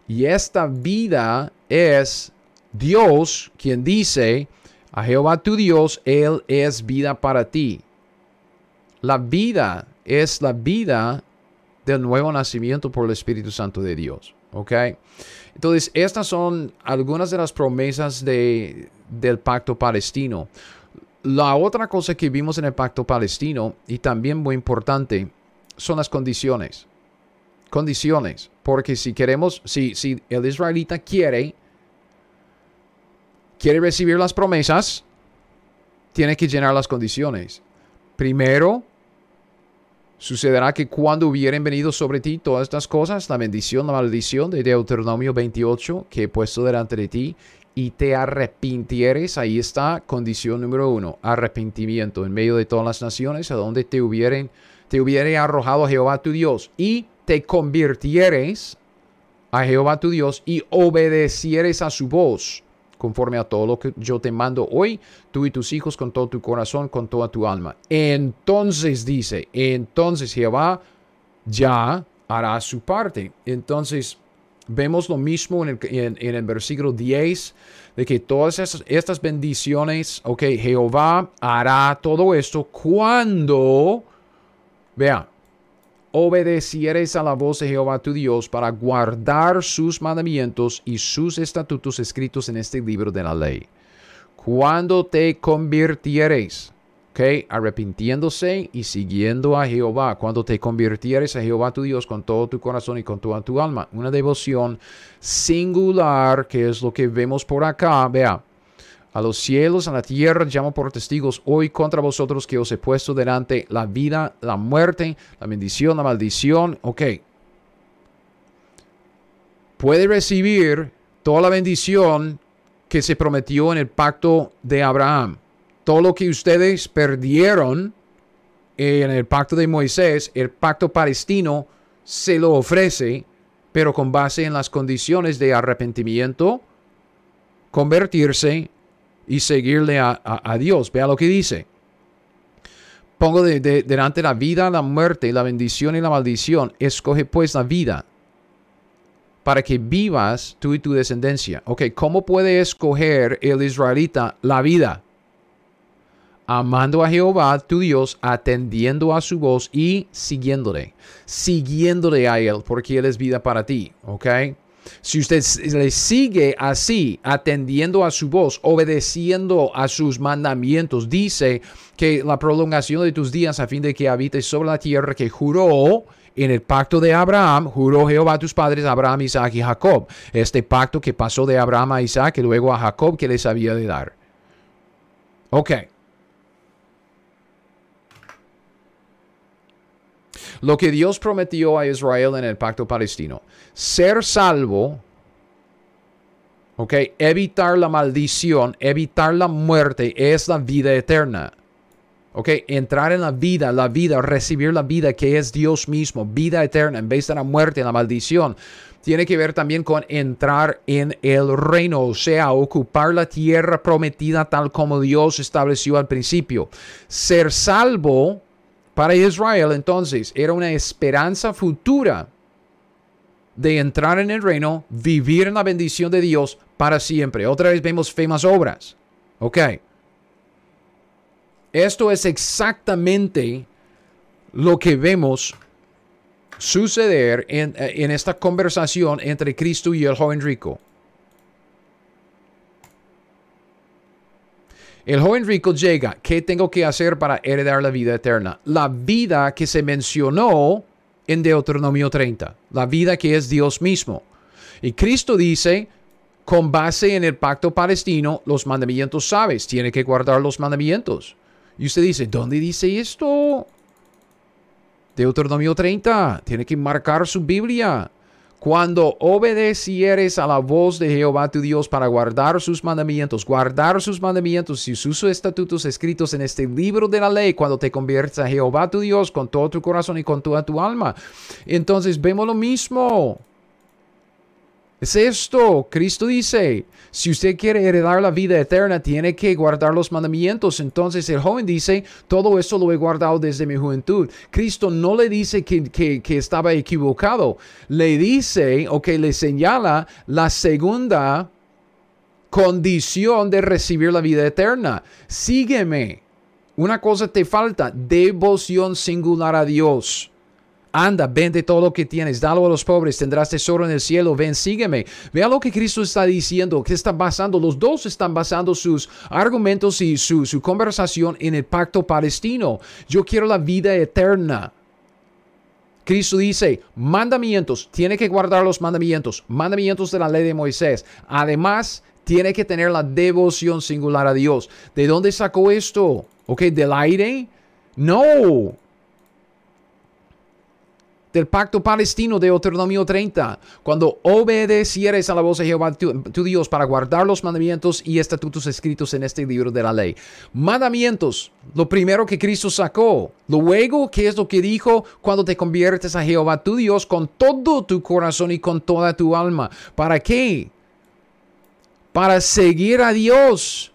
y esta vida es Dios quien dice a Jehová tu Dios, Él es vida para ti. La vida es la vida del nuevo nacimiento por el Espíritu Santo de Dios. ¿Ok? Entonces, estas son algunas de las promesas de, del pacto palestino. La otra cosa que vimos en el pacto palestino, y también muy importante, son las condiciones. Condiciones. Porque si queremos, si, si el israelita quiere, quiere recibir las promesas, tiene que llenar las condiciones. Primero, Sucederá que cuando hubieren venido sobre ti todas estas cosas, la bendición, la maldición de Deuteronomio 28 que he puesto delante de ti, y te arrepintieres, ahí está condición número uno, arrepentimiento en medio de todas las naciones a donde te hubieren, te hubiere arrojado Jehová tu Dios, y te convirtieres a Jehová tu Dios y obedecieres a su voz conforme a todo lo que yo te mando hoy, tú y tus hijos con todo tu corazón, con toda tu alma. Entonces dice, entonces Jehová ya hará su parte. Entonces vemos lo mismo en el, versículo 10, de que todas estas bendiciones, ok, Jehová hará todo esto cuando, vea, obedecieres a la voz de Jehová tu Dios para guardar sus mandamientos y sus estatutos escritos en este libro de la ley. Cuando te convirtieres, ok, arrepintiéndose y siguiendo a Jehová, cuando te convirtieres a Jehová tu Dios con todo tu corazón y con toda tu alma, una devoción singular que es lo que vemos por acá, vea a los cielos, a la tierra, llamo por testigos hoy contra vosotros que os he puesto delante la vida, la muerte, la bendición, la maldición. Ok. Puede recibir toda la bendición que se prometió en el pacto de Abraham. Todo lo que ustedes perdieron en el pacto de Moisés, el pacto palestino se lo ofrece, pero con base en las condiciones de arrepentimiento, convertirse y seguirle a, Dios. Vea lo que dice. Pongo de, delante la vida, la muerte, la bendición y la maldición. Escoge pues la vida para que vivas tú y tu descendencia. Ok, ¿cómo puede escoger el israelita la vida? amando a Jehová tu Dios, atendiendo a su voz y siguiéndole, siguiéndole a Él, porque Él es vida para ti, ¿ok? Si usted le sigue así, atendiendo a su voz, obedeciendo a sus mandamientos, dice que la prolongación de tus días a fin de que habites sobre la tierra que juró en el pacto de Abraham, juró Jehová a tus padres, Abraham, Isaac y Jacob. Este pacto que pasó de Abraham a Isaac y luego a Jacob que les había de dar. Ok. Lo que Dios prometió a Israel en el pacto palestino. Ser salvo, ok, evitar la maldición, evitar la muerte, es la vida eterna. Ok, entrar en la vida, la vida, recibir la vida que es Dios mismo, vida eterna, en vez de la muerte, la maldición, tiene que ver también con entrar en el reino, o sea, ocupar la tierra prometida tal como Dios estableció al principio. Ser salvo para Israel entonces era una esperanza futura de entrar en el reino, vivir en la bendición de Dios para siempre. Otra vez vemos famosas obras. Ok. Esto es exactamente lo que vemos suceder en, en, esta conversación entre Cristo y el joven rico. El joven rico llega, ¿qué tengo que hacer para heredar la vida eterna? La vida que se mencionó en Deuteronomio 30, la vida que es Dios mismo. Y Cristo dice, con base en el pacto palestino, los mandamientos sabes, tiene que guardar los mandamientos. Y usted dice, ¿dónde dice esto? Deuteronomio 30, tiene que marcar su Biblia. Cuando obedecieres a la voz de Jehová tu Dios para guardar sus mandamientos, guardar sus mandamientos y sus estatutos escritos en este libro de la ley, cuando te conviertes a Jehová tu Dios con todo tu corazón y con toda tu alma, entonces vemos lo mismo. Es esto, Cristo dice, si usted quiere heredar la vida eterna, tiene que guardar los mandamientos. Entonces el joven dice, todo eso lo he guardado desde mi juventud. Cristo no le dice que, que, estaba equivocado, le dice o que le señala la segunda condición de recibir la vida eterna. Sígueme. Una cosa te falta, devoción singular a Dios. Anda, vende todo lo que tienes, dalo a los pobres, tendrás tesoro en el cielo, ven, sígueme. Vea lo que Cristo está diciendo, que está basando, los dos están basando sus argumentos y su, su conversación en el pacto palestino. Yo quiero la vida eterna. Cristo dice, mandamientos, tiene que guardar los mandamientos, mandamientos de la ley de Moisés. Además, tiene que tener la devoción singular a Dios. ¿De dónde sacó esto? ¿Ok? ¿Del aire? No, del pacto palestino de Deuteronomio 30, cuando obedecieres a la voz de Jehová tu, Dios para guardar los mandamientos y estatutos escritos en este libro de la ley. Mandamientos, lo primero que Cristo sacó. Luego, ¿qué es lo que dijo? Cuando te conviertes a Jehová tu Dios con todo tu corazón y con toda tu alma. ¿Para qué? Para seguir a Dios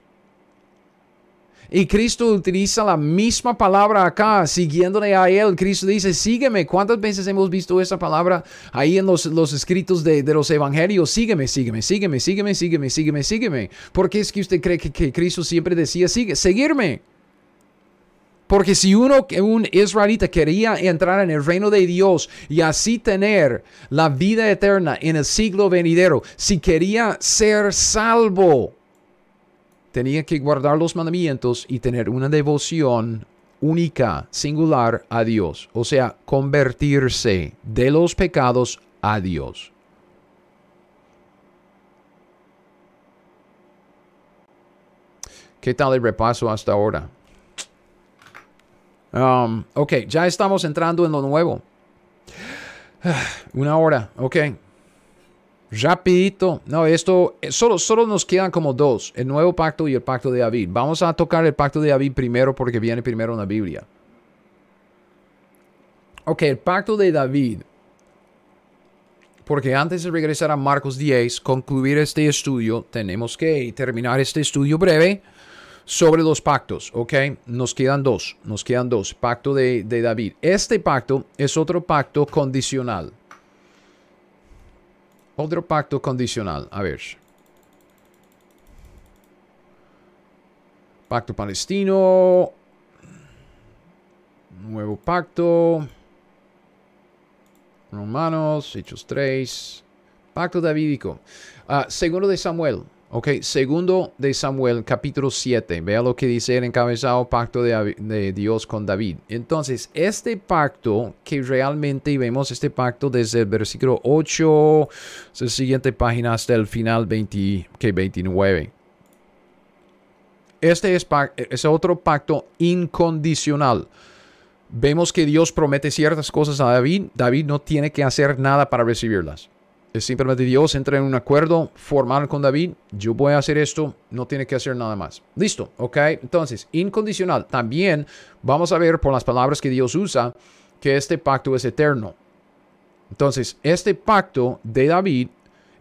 y Cristo utiliza la misma palabra acá, siguiéndole a Él. Cristo dice, sígueme. ¿Cuántas veces hemos visto esa palabra ahí en los, los escritos de, los evangelios? Sígueme, sígueme, sígueme, sígueme, sígueme, sígueme, sígueme. ¿Por qué es que usted cree que, que Cristo siempre decía, sigue, seguirme? Porque si uno, un israelita quería entrar en el reino de Dios y así tener la vida eterna en el siglo venidero, si quería ser salvo, tenía que guardar los mandamientos y tener una devoción única, singular a Dios. O sea, convertirse de los pecados a Dios. ¿Qué tal el repaso hasta ahora? Um, ok, ya estamos entrando en lo nuevo. Una hora, ok. Rapidito. No, esto eh, solo, solo nos quedan como dos, el nuevo pacto y el pacto de David. Vamos a tocar el pacto de David primero porque viene primero en la Biblia. Ok, el pacto de David. Porque antes de regresar a Marcos 10, concluir este estudio, tenemos que terminar este estudio breve sobre los pactos, ¿ok? Nos quedan dos, nos quedan dos. Pacto de, de David. Este pacto es otro pacto condicional. Otro pacto condicional. A ver. Pacto palestino. Nuevo pacto. Romanos, Hechos 3. Pacto davídico. Ah, segundo de Samuel. Ok, segundo de Samuel, capítulo 7. Vea lo que dice el encabezado pacto de, Dios con David. Entonces, este pacto que realmente vemos este pacto desde el versículo 8, es la siguiente página hasta el final 20, que 29. Este es, es otro pacto incondicional. Vemos que Dios promete ciertas cosas a David. David no tiene que hacer nada para recibirlas. Simplemente Dios entra en un acuerdo formal con David. Yo voy a hacer esto, no tiene que hacer nada más. Listo, ¿ok? Entonces, incondicional. También vamos a ver por las palabras que Dios usa que este pacto es eterno. Entonces, este pacto de David,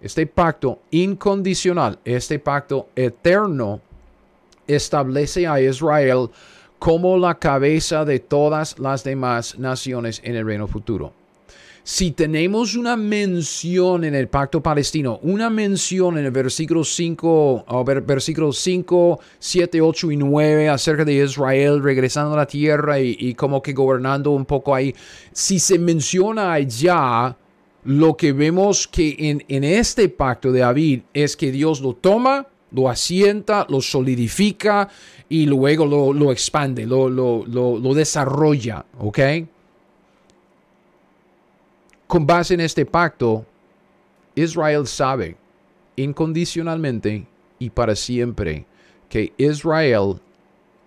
este pacto incondicional, este pacto eterno, establece a Israel como la cabeza de todas las demás naciones en el reino futuro. Si tenemos una mención en el pacto palestino, una mención en el versículo 5, o versículos 5, 7, 8 y 9 acerca de Israel regresando a la tierra y, como que gobernando un poco ahí, si se menciona allá, lo que vemos que en, este pacto de David es que Dios lo toma, lo asienta, lo solidifica y luego lo, expande, lo, lo desarrolla, ¿ok? Con base en este pacto, Israel sabe incondicionalmente y para siempre que Israel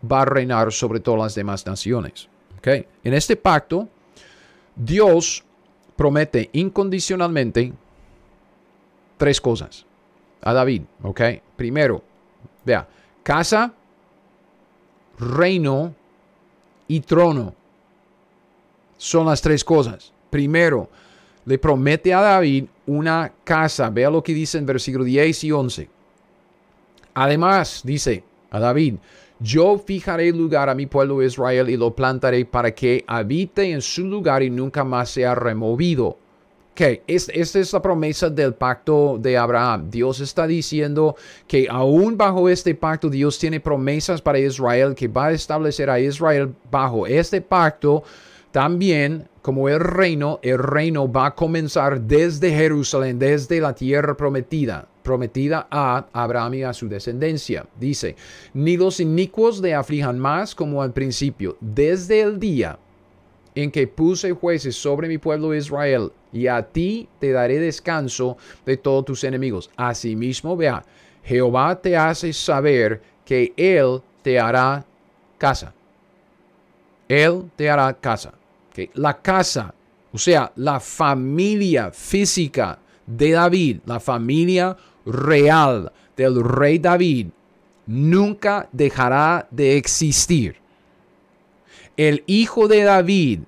va a reinar sobre todas las demás naciones. ¿Okay? En este pacto, Dios promete incondicionalmente tres cosas a David. ¿ok? Primero, vea, casa, reino y trono. Son las tres cosas. Primero, le promete a David una casa. Vea lo que dice en versículo 10 y 11. Además, dice a David, yo fijaré lugar a mi pueblo Israel y lo plantaré para que habite en su lugar y nunca más sea removido. Ok, esta es la promesa del pacto de Abraham. Dios está diciendo que aún bajo este pacto Dios tiene promesas para Israel, que va a establecer a Israel bajo este pacto también, como el reino, el reino va a comenzar desde Jerusalén, desde la tierra prometida, prometida a Abraham y a su descendencia. Dice, ni los inicuos le aflijan más como al principio, desde el día en que puse jueces sobre mi pueblo Israel, y a ti te daré descanso de todos tus enemigos. Asimismo, vea, Jehová te hace saber que Él te hará casa. Él te hará casa. La casa, o sea, la familia física de David, la familia real del rey David, nunca dejará de existir. El hijo de David,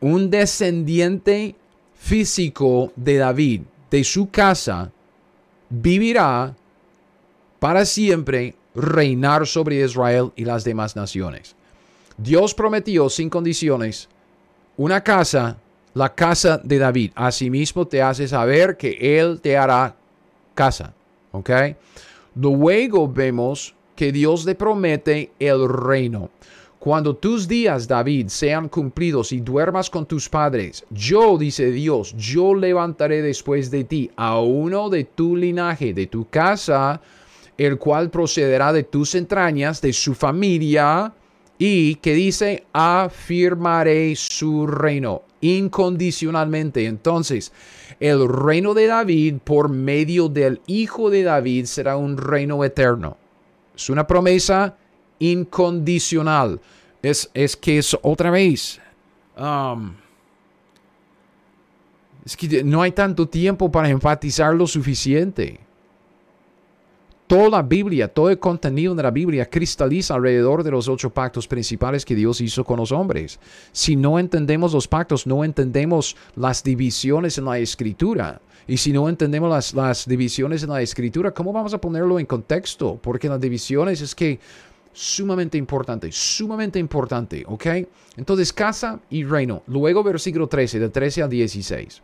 un descendiente físico de David, de su casa, vivirá para siempre reinar sobre Israel y las demás naciones. Dios prometió sin condiciones una casa, la casa de David. Asimismo te hace saber que Él te hará casa. ¿Ok? Luego vemos que Dios le promete el reino. Cuando tus días, David, sean cumplidos y duermas con tus padres, yo, dice Dios, yo levantaré después de ti a uno de tu linaje, de tu casa, el cual procederá de tus entrañas, de su familia, y que dice, afirmaré su reino incondicionalmente. Entonces, el reino de David por medio del Hijo de David será un reino eterno. Es una promesa incondicional. Es, es que es otra vez. Um, es que no hay tanto tiempo para enfatizar lo suficiente. Toda la Biblia, todo el contenido de la Biblia cristaliza alrededor de los ocho pactos principales que Dios hizo con los hombres. Si no entendemos los pactos, no entendemos las divisiones en la escritura. Y si no entendemos las, las divisiones en la escritura, ¿cómo vamos a ponerlo en contexto? Porque las divisiones es que sumamente importante, sumamente importante, ¿ok? Entonces, casa y reino. Luego, versículo 13, del 13 al 16.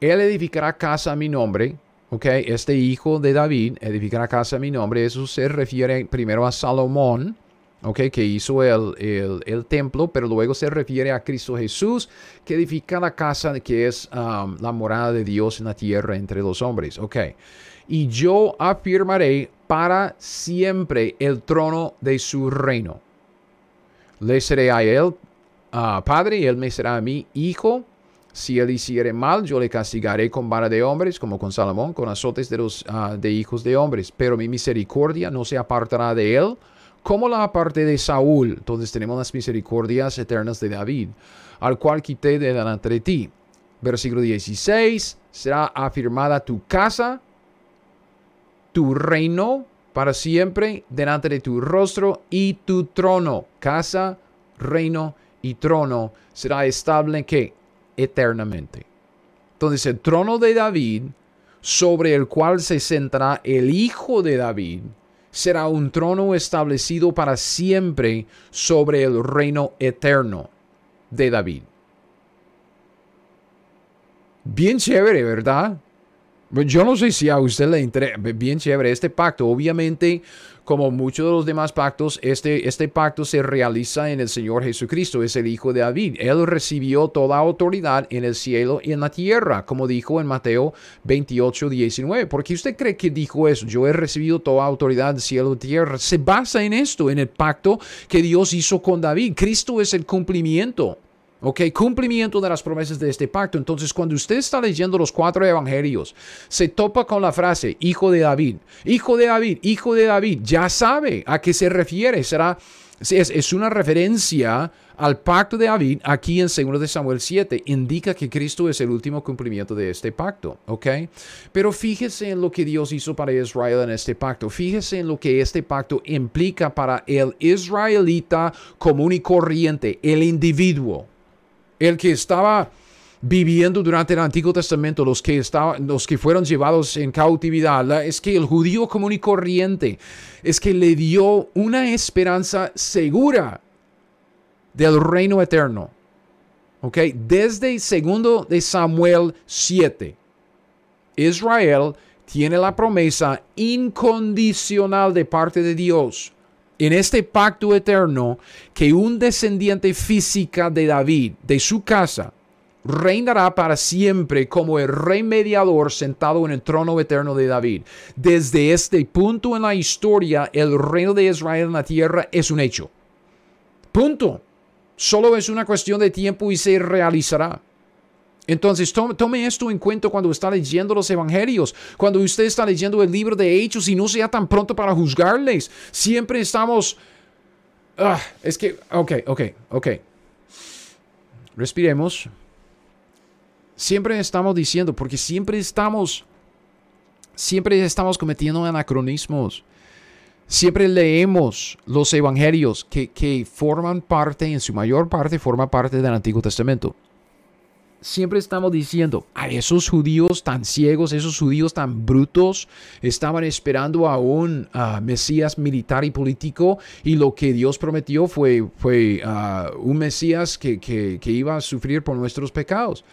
Él edificará casa a mi nombre ¿ok? Este hijo de David edificará casa a mi nombre. Eso se refiere primero a Salomón, ¿ok? Que hizo el, el, templo, pero luego se refiere a Cristo Jesús, que edifica la casa que es um, la morada de Dios en la tierra entre los hombres, ¿ok? Y yo afirmaré para siempre el trono de su reino. Le seré a él uh, padre y él me será a mí hijo. Si él hiciere mal, yo le castigaré con vara de hombres, como con Salomón, con azotes de los ah, de hijos de hombres. Pero mi misericordia no se apartará de él, como la aparte de Saúl. Entonces tenemos las misericordias eternas de David, al cual quité de delante de ti. Versículo 16, será afirmada tu casa, tu reino para siempre delante de tu rostro y tu trono. Casa, reino y trono será estable que eternamente. Entonces el trono de David, sobre el cual se sentará el Hijo de David, será un trono establecido para siempre sobre el reino eterno de David. Bien chévere, ¿verdad? Yo no sé si a usted le interesa, bien chévere este pacto. Obviamente, como muchos de los demás pactos, este, este pacto se realiza en el Señor Jesucristo, es el Hijo de David. Él recibió toda autoridad en el cielo y en la tierra, como dijo en Mateo 28, 19. ¿Por qué usted cree que dijo eso? Yo he recibido toda autoridad en cielo y tierra. Se basa en esto, en el pacto que Dios hizo con David. Cristo es el cumplimiento. ¿Ok? Cumplimiento de las promesas de este pacto. Entonces, cuando usted está leyendo los cuatro evangelios, se topa con la frase, hijo de David, hijo de David, hijo de David, ya sabe a qué se refiere. Será, es, es una referencia al pacto de David aquí en 2 de Samuel 7. Indica que Cristo es el último cumplimiento de este pacto. ¿Ok? Pero fíjese en lo que Dios hizo para Israel en este pacto. Fíjese en lo que este pacto implica para el israelita común y corriente, el individuo el que estaba viviendo durante el Antiguo Testamento, los que, los que fueron llevados en cautividad, es que el judío común y corriente es que le dio una esperanza segura del reino eterno. ¿Ok? Desde segundo de Samuel 7, Israel tiene la promesa incondicional de parte de Dios en este pacto eterno que un descendiente física de David, de su casa, reinará para siempre como el rey mediador sentado en el trono eterno de David. Desde este punto en la historia, el reino de Israel en la tierra es un hecho. Punto. Solo es una cuestión de tiempo y se realizará. Entonces, tome, esto en cuenta cuando está leyendo los evangelios, cuando usted está leyendo el libro de Hechos y no sea tan pronto para juzgarles. Siempre estamos... Ah, es que, ok, ok, ok. Respiremos. Siempre estamos diciendo, porque siempre estamos, siempre estamos cometiendo anacronismos. Siempre leemos los evangelios que, que forman parte, en su mayor parte, forman parte del Antiguo Testamento siempre estamos diciendo, a esos judíos tan ciegos, esos judíos tan brutos, estaban esperando a un Mesías militar y político y lo que Dios prometió fue, fue un Mesías que, que, iba a sufrir por nuestros pecados.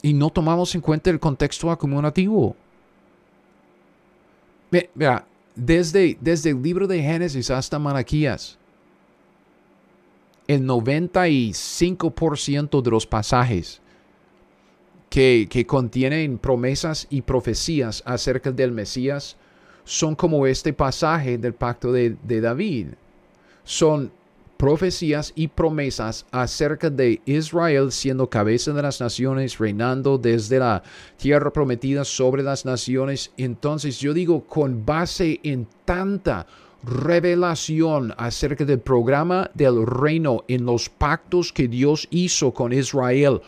Y no tomamos en cuenta el contexto acumulativo. Vea, desde, desde el libro de Génesis hasta Malaquías, el 95% de los pasajes que, contienen promesas y profecías acerca del Mesías son como este pasaje del pacto de, de David. Son profecías y promesas acerca de Israel siendo cabeza de las naciones, reinando desde la tierra prometida sobre las naciones. Entonces yo digo, con base en tanta revelación acerca del programa del reino en los pactos que Dios hizo con Israel.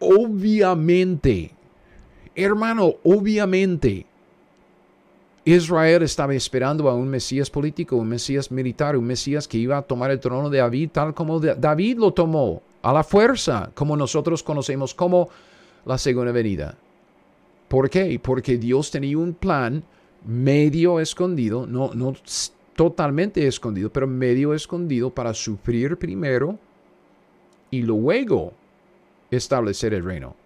Obviamente, hermano, obviamente, Israel estaba esperando a un Mesías político, un Mesías militar, un Mesías que iba a tomar el trono de David tal como David lo tomó, a la fuerza, como nosotros conocemos como la segunda venida. ¿Por qué? Porque Dios tenía un plan medio escondido, no, no totalmente escondido, pero medio escondido para sufrir primero y luego establecer el reino.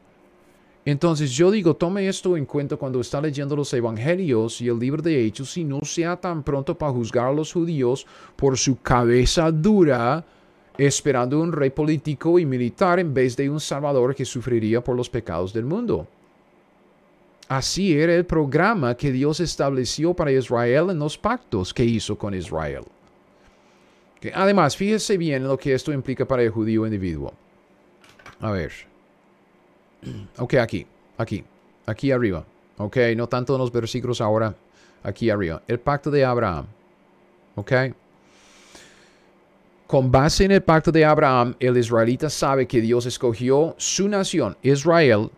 Entonces yo digo, tome esto en cuenta cuando está leyendo los evangelios y el libro de Hechos y no sea tan pronto para juzgar a los judíos por su cabeza dura, esperando un rey político y militar en vez de un salvador que sufriría por los pecados del mundo. Así era el programa que Dios estableció para Israel en los pactos que hizo con Israel. Además, fíjese bien lo que esto implica para el judío individuo. A ver. Ok, aquí, aquí, aquí arriba. Ok, no tanto en los versículos ahora, aquí arriba. El pacto de Abraham. Ok. Con base en el pacto de Abraham, el israelita sabe que Dios escogió su nación, Israel,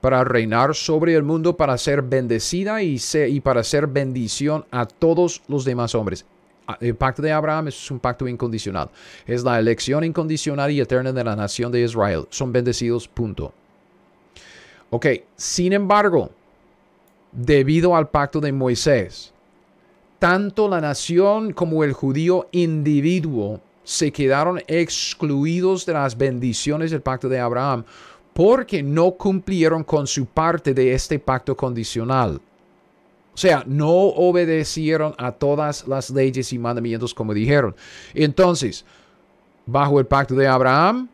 para reinar sobre el mundo, para ser bendecida y, para ser bendición a todos los demás hombres. Ah, el pacto de Abraham es un pacto incondicional. Es la elección incondicional y eterna de la nación de Israel. Son bendecidos, punto. Ok, sin embargo, debido al pacto de Moisés, tanto la nación como el judío individuo se quedaron excluidos de las bendiciones del pacto de Abraham porque no cumplieron con su parte de este pacto condicional. O sea, no obedecieron a todas las leyes y mandamientos como dijeron. Entonces, bajo el pacto de Abraham,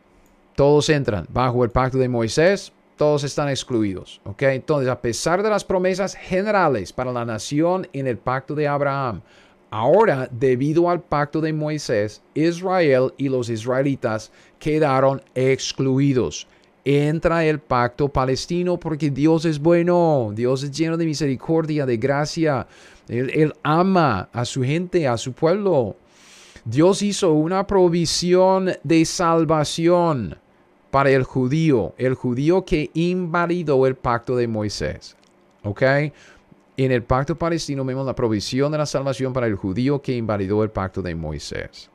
todos entran. Bajo el pacto de Moisés, todos están excluidos. ¿ok? Entonces, a pesar de las promesas generales para la nación en el pacto de Abraham, ahora, debido al pacto de Moisés, Israel y los israelitas quedaron excluidos. Entra el pacto palestino porque Dios es bueno, Dios es lleno de misericordia, de gracia. Él, ama a su gente, a su pueblo. Dios hizo una provisión de salvación para el judío, el judío que invalidó el pacto de Moisés. ¿Ok? En el pacto palestino vemos la provisión de la salvación para el judío que invalidó el pacto de Moisés.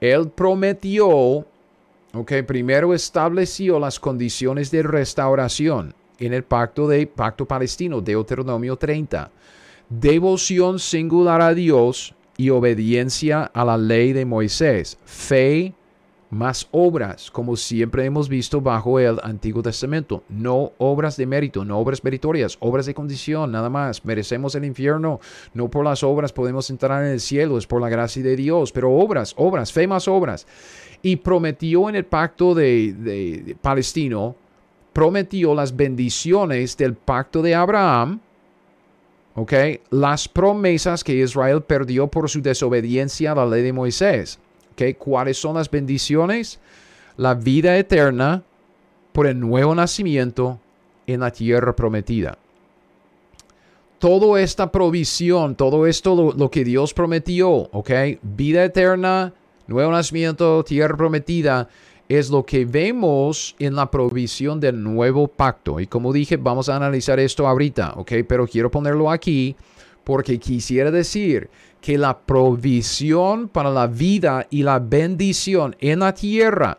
Él prometió, ok, primero estableció las condiciones de restauración en el pacto de pacto palestino, Deuteronomio 30. Devoción singular a Dios y obediencia a la ley de Moisés. Fe, más obras, como siempre hemos visto bajo el Antiguo Testamento. No obras de mérito, no obras meritorias, obras de condición, nada más. Merecemos el infierno, no por las obras podemos entrar en el cielo, es por la gracia de Dios, pero obras, obras, fe más obras. Y prometió en el pacto de, Palestino, prometió las bendiciones del pacto de Abraham, ¿ok? Las promesas que Israel perdió por su desobediencia a la ley de Moisés. ¿Cuáles son las bendiciones? La vida eterna por el nuevo nacimiento en la tierra prometida. Toda esta provisión, todo esto lo, que Dios prometió, ¿ok? Vida eterna, nuevo nacimiento, tierra prometida, es lo que vemos en la provisión del nuevo pacto. Y como dije, vamos a analizar esto ahorita, ¿ok? Pero quiero ponerlo aquí porque quisiera decir que la provisión para la vida y la bendición en la tierra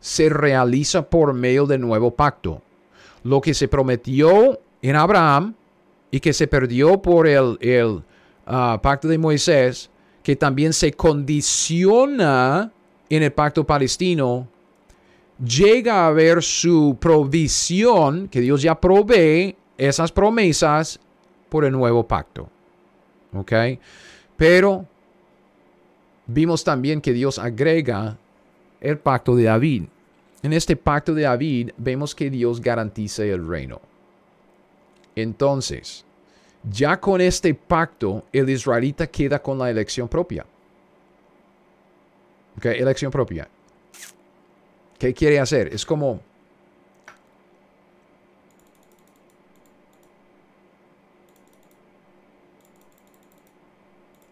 se realiza por medio del nuevo pacto. Lo que se prometió en Abraham y que se perdió por el, el ah, pacto de Moisés, que también se condiciona en el pacto palestino, llega a ver su provisión, que Dios ya provee esas promesas por el nuevo pacto. ¿Ok? Pero vimos también que Dios agrega el pacto de David. En este pacto de David vemos que Dios garantiza el reino. Entonces, ya con este pacto, el israelita queda con la elección propia. ¿Ok? Elección propia. ¿Qué quiere hacer? Es como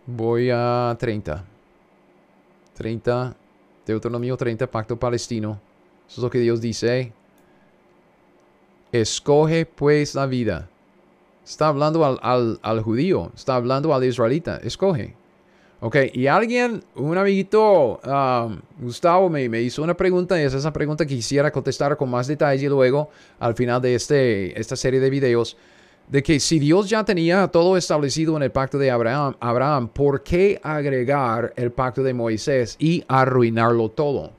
Voy a 30. 30. Deuteronomio 30, pacto palestino. Eso es lo que Dios dice. Escoge pues la vida. Está hablando al, judío, está hablando al israelita. Escoge. Ok, y alguien, un amiguito, um, Gustavo, me, me, hizo una pregunta y es esa pregunta que quisiera contestar con más detalle luego al final de este, esta serie de videos de que si Dios ya tenía todo establecido en el pacto de Abraham, Abraham, ¿por qué agregar el pacto de Moisés y arruinarlo todo?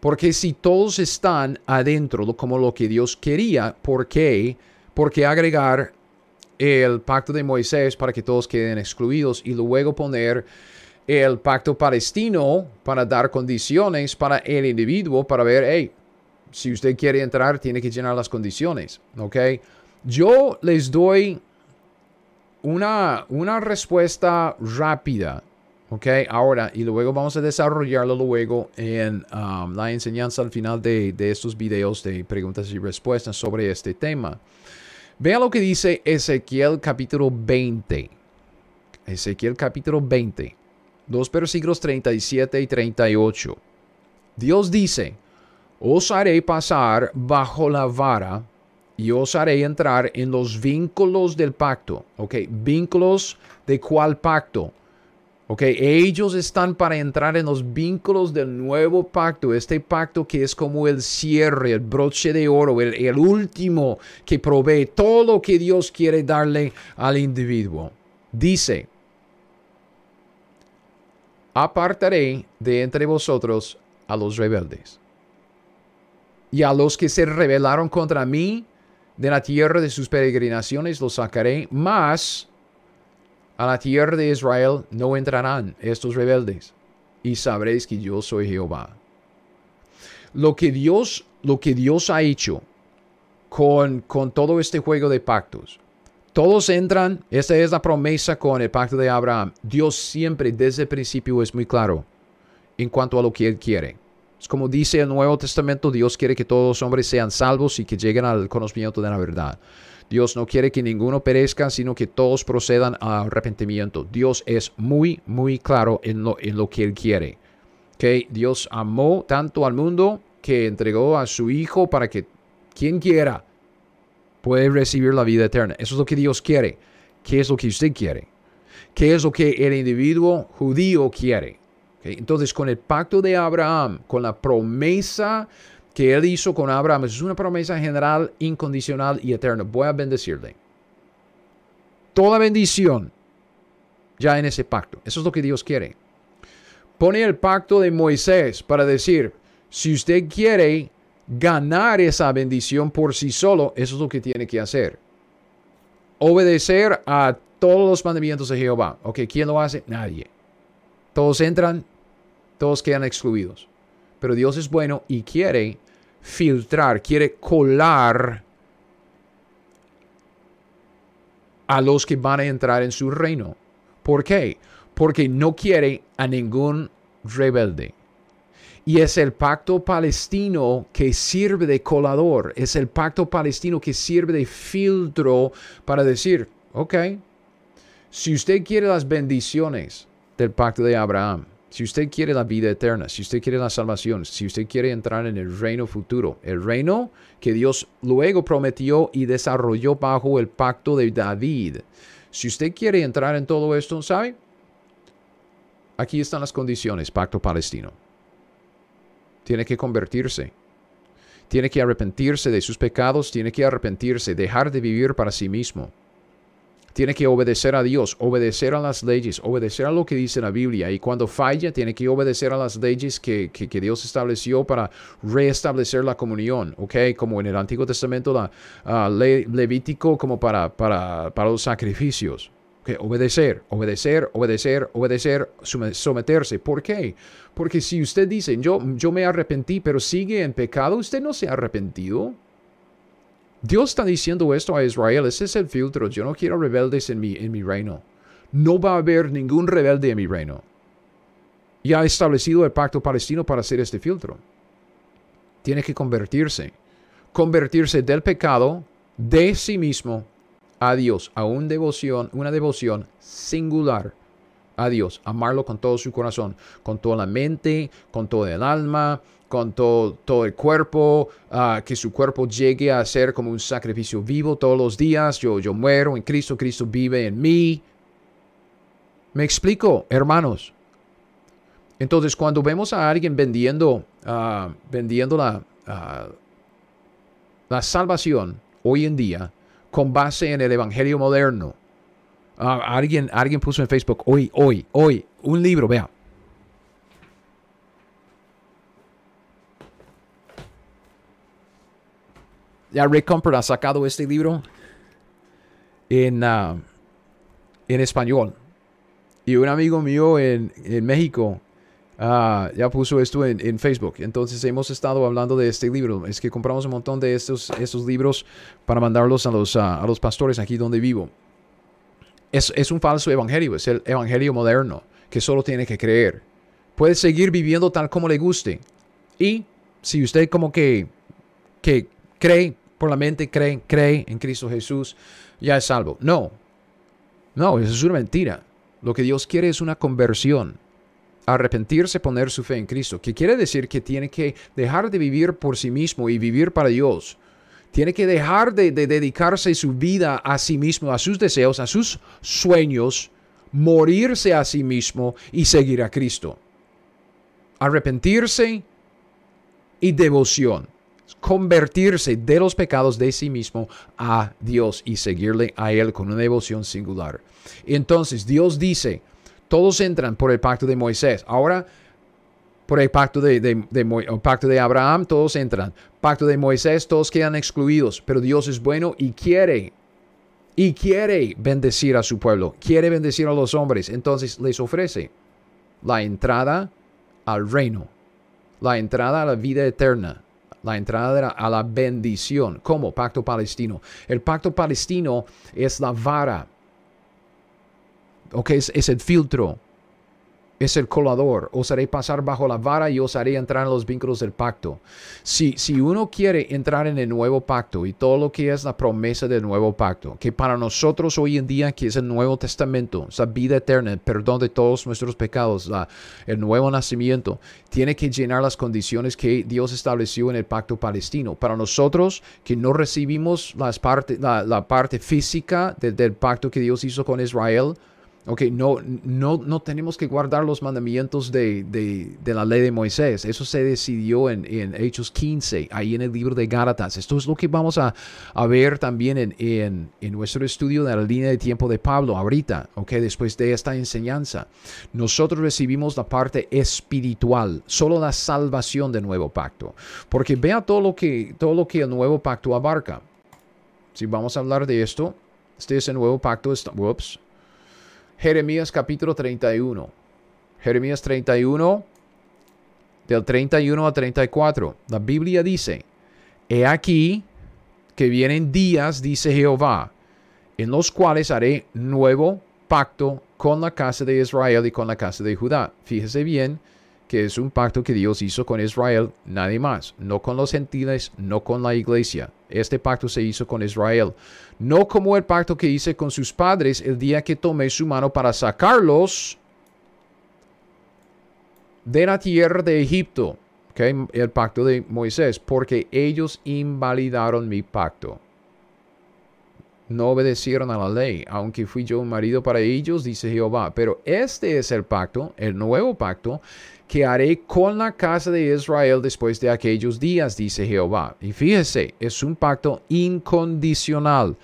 Porque si todos están adentro como lo que Dios quería, ¿por qué? ¿Por qué agregar el pacto de Moisés para que todos queden excluidos y luego poner el pacto palestino para dar condiciones para el individuo para ver, hey, si usted quiere entrar, tiene que llenar las condiciones, ¿ok? Yo les doy una, una respuesta rápida, ¿ok? Ahora, y luego vamos a desarrollarlo luego en um, la enseñanza al final de, de estos videos de preguntas y respuestas sobre este tema. Vea lo que dice Ezequiel capítulo 20. Ezequiel capítulo 20, dos versículos 37 y 38. Dios dice, os haré pasar bajo la vara y os haré entrar en los vínculos del pacto. ¿Ok? Vínculos de cuál pacto? ¿Ok? Ellos están para entrar en los vínculos del nuevo pacto. Este pacto que es como el cierre, el broche de oro, el, el último que provee todo lo que Dios quiere darle al individuo. Dice, apartaré de entre vosotros a los rebeldes y a los que se rebelaron contra mí de la tierra de sus peregrinaciones los sacaré, mas a la tierra de Israel no entrarán estos rebeldes, y sabréis que yo soy Jehová. Lo que Dios, lo que Dios ha hecho con, con todo este juego de pactos, todos entran, esta es la promesa con el pacto de Abraham. Dios siempre desde el principio es muy claro en cuanto a lo que Él quiere. Es como dice el Nuevo Testamento, Dios quiere que todos los hombres sean salvos y que lleguen al conocimiento de la verdad. Dios no quiere que ninguno perezca, sino que todos procedan al arrepentimiento. Dios es muy, muy claro en lo, en lo que Él quiere. que Dios amó tanto al mundo que entregó a su Hijo para que quien quiera pueda recibir la vida eterna. Eso es lo que Dios quiere. ¿Qué es lo que usted quiere? ¿Qué es lo que el individuo judío quiere? Entonces, con el pacto de Abraham, con la promesa que él hizo con Abraham, es una promesa general, incondicional y eterna. Voy a bendecirle. Toda bendición ya en ese pacto. Eso es lo que Dios quiere. Pone el pacto de Moisés para decir, si usted quiere ganar esa bendición por sí solo, eso es lo que tiene que hacer. Obedecer a todos los mandamientos de Jehová. Ok, ¿quién lo hace? Nadie. Todos entran, todos quedan excluidos. Pero Dios es bueno y quiere filtrar, quiere colar a los que van a entrar en su reino. ¿Por qué? Porque no quiere a ningún rebelde. Y es el pacto palestino que sirve de colador, es el pacto palestino que sirve de filtro para decir, ok, si usted quiere las bendiciones del pacto de Abraham, si usted quiere la vida eterna, si usted quiere la salvación, si usted quiere entrar en el reino futuro, el reino que Dios luego prometió y desarrolló bajo el pacto de David, si usted quiere entrar en todo esto, ¿sabe? Aquí están las condiciones, pacto palestino. Tiene que convertirse. Tiene que arrepentirse de sus pecados, tiene que arrepentirse, dejar de vivir para sí mismo tiene que obedecer a Dios, obedecer a las leyes, obedecer a lo que dice la Biblia. Y cuando falla, tiene que obedecer a las leyes que, Dios estableció para restablecer la comunión, ¿ok? Como en el Antiguo Testamento, la ley Levítico, como para, para, para los sacrificios. Obedecer, obedecer, obedecer, obedecer, someterse. ¿Por qué? Porque si usted dice, yo, yo me arrepentí, pero sigue en pecado, usted no se ha arrepentido. Dios está diciendo esto a Israel, ese es el filtro, yo no quiero rebeldes en mi, reino. No va a haber ningún rebelde en mi reino. Y ha establecido el pacto palestino para hacer este filtro. Tiene que convertirse. Convertirse del pecado de sí mismo a Dios, a una devoción, una devoción singular a Dios. Amarlo con todo su corazón, con toda la mente, con todo el alma, con todo, todo el cuerpo, ah, que su cuerpo llegue a ser como un sacrificio vivo todos los días. Yo, yo muero en Cristo, Cristo vive en mí. Me explico, hermanos. Entonces, cuando vemos a alguien vendiendo, ah, vendiendo la, ah, la salvación hoy en día con base en el Evangelio moderno, alguien, alguien puso en Facebook, hoy, hoy, hoy, un libro, vea, ya Rick Comfort ha sacado este libro en, ah, en español. Y un amigo mío en, en México ah, ya puso esto en, Facebook. Entonces hemos estado hablando de este libro. Es que compramos un montón de estos, estos libros para mandarlos a los, ah, a los pastores aquí donde vivo. Es, es un falso evangelio, es el evangelio moderno que solo tiene que creer. Puede seguir viviendo tal como le guste. Y si usted como que, que cree por la mente, cree, cree en Cristo Jesús, ya es salvo. No, no, eso es una mentira. Lo que Dios quiere es una conversión. Arrepentirse, poner su fe en Cristo. Que quiere decir que tiene que dejar de vivir por sí mismo y vivir para Dios. Tiene que dejar de, dedicarse su vida a sí mismo, a sus deseos, a sus sueños, morirse a sí mismo y seguir a Cristo. Arrepentirse y devoción. Convertirse de los pecados de sí mismo a Dios y seguirle a Él con una devoción singular. Entonces Dios dice, todos entran por el pacto de Moisés. Ahora, por el pacto de, pacto de Abraham, todos entran. Pacto de Moisés, todos quedan excluidos. Pero Dios es bueno y quiere y quiere bendecir a su pueblo, quiere bendecir a los hombres, entonces les ofrece la entrada al reino, la entrada a la vida eterna, la entrada a la bendición, como pacto palestino. El pacto palestino es la vara, ok, es, es el filtro es el colador. Os haré pasar bajo la vara y os haré entrar en los vínculos del pacto. Si, si uno quiere entrar en el nuevo pacto y todo lo que es la promesa del nuevo pacto, que para nosotros hoy en día, que es el Nuevo Testamento, esa vida eterna, el perdón de todos nuestros pecados, el nuevo nacimiento, tiene que llenar las condiciones que Dios estableció en el pacto palestino. Para nosotros que no recibimos las parte, la, parte física del pacto que Dios hizo con Israel, Ok, no, no, no tenemos que guardar los mandamientos de, la ley de Moisés. Eso se decidió en, Hechos 15, ahí en el libro de Gálatas. Esto es lo que vamos a, ver también en, nuestro estudio de la línea de tiempo de Pablo ahorita, ok, después de esta enseñanza. Nosotros recibimos la parte espiritual, solo la salvación del nuevo pacto. Porque vea todo lo que, todo lo que el nuevo pacto abarca. Si vamos a hablar de esto, este es el nuevo pacto. Whoops, Jeremías capítulo 31. Jeremías 31, del 31 a 34. La Biblia dice, He aquí que vienen días, dice Jehová, en los cuales haré nuevo pacto con la casa de Israel y con la casa de Judá. Fíjese bien que es un pacto que Dios hizo con Israel, nadie más, no con los gentiles, no con la iglesia. Este pacto se hizo con Israel, no como el pacto que hice con sus padres el día que tomé su mano para sacarlos de la tierra de Egipto, el pacto de Moisés, porque ellos invalidaron mi pacto. No obedecieron a la ley, aunque fui yo un marido para ellos, dice Jehová. Pero este es el pacto, el nuevo pacto, que haré con la casa de Israel después de aquellos días, dice Jehová. Y fíjese, es un pacto incondicional.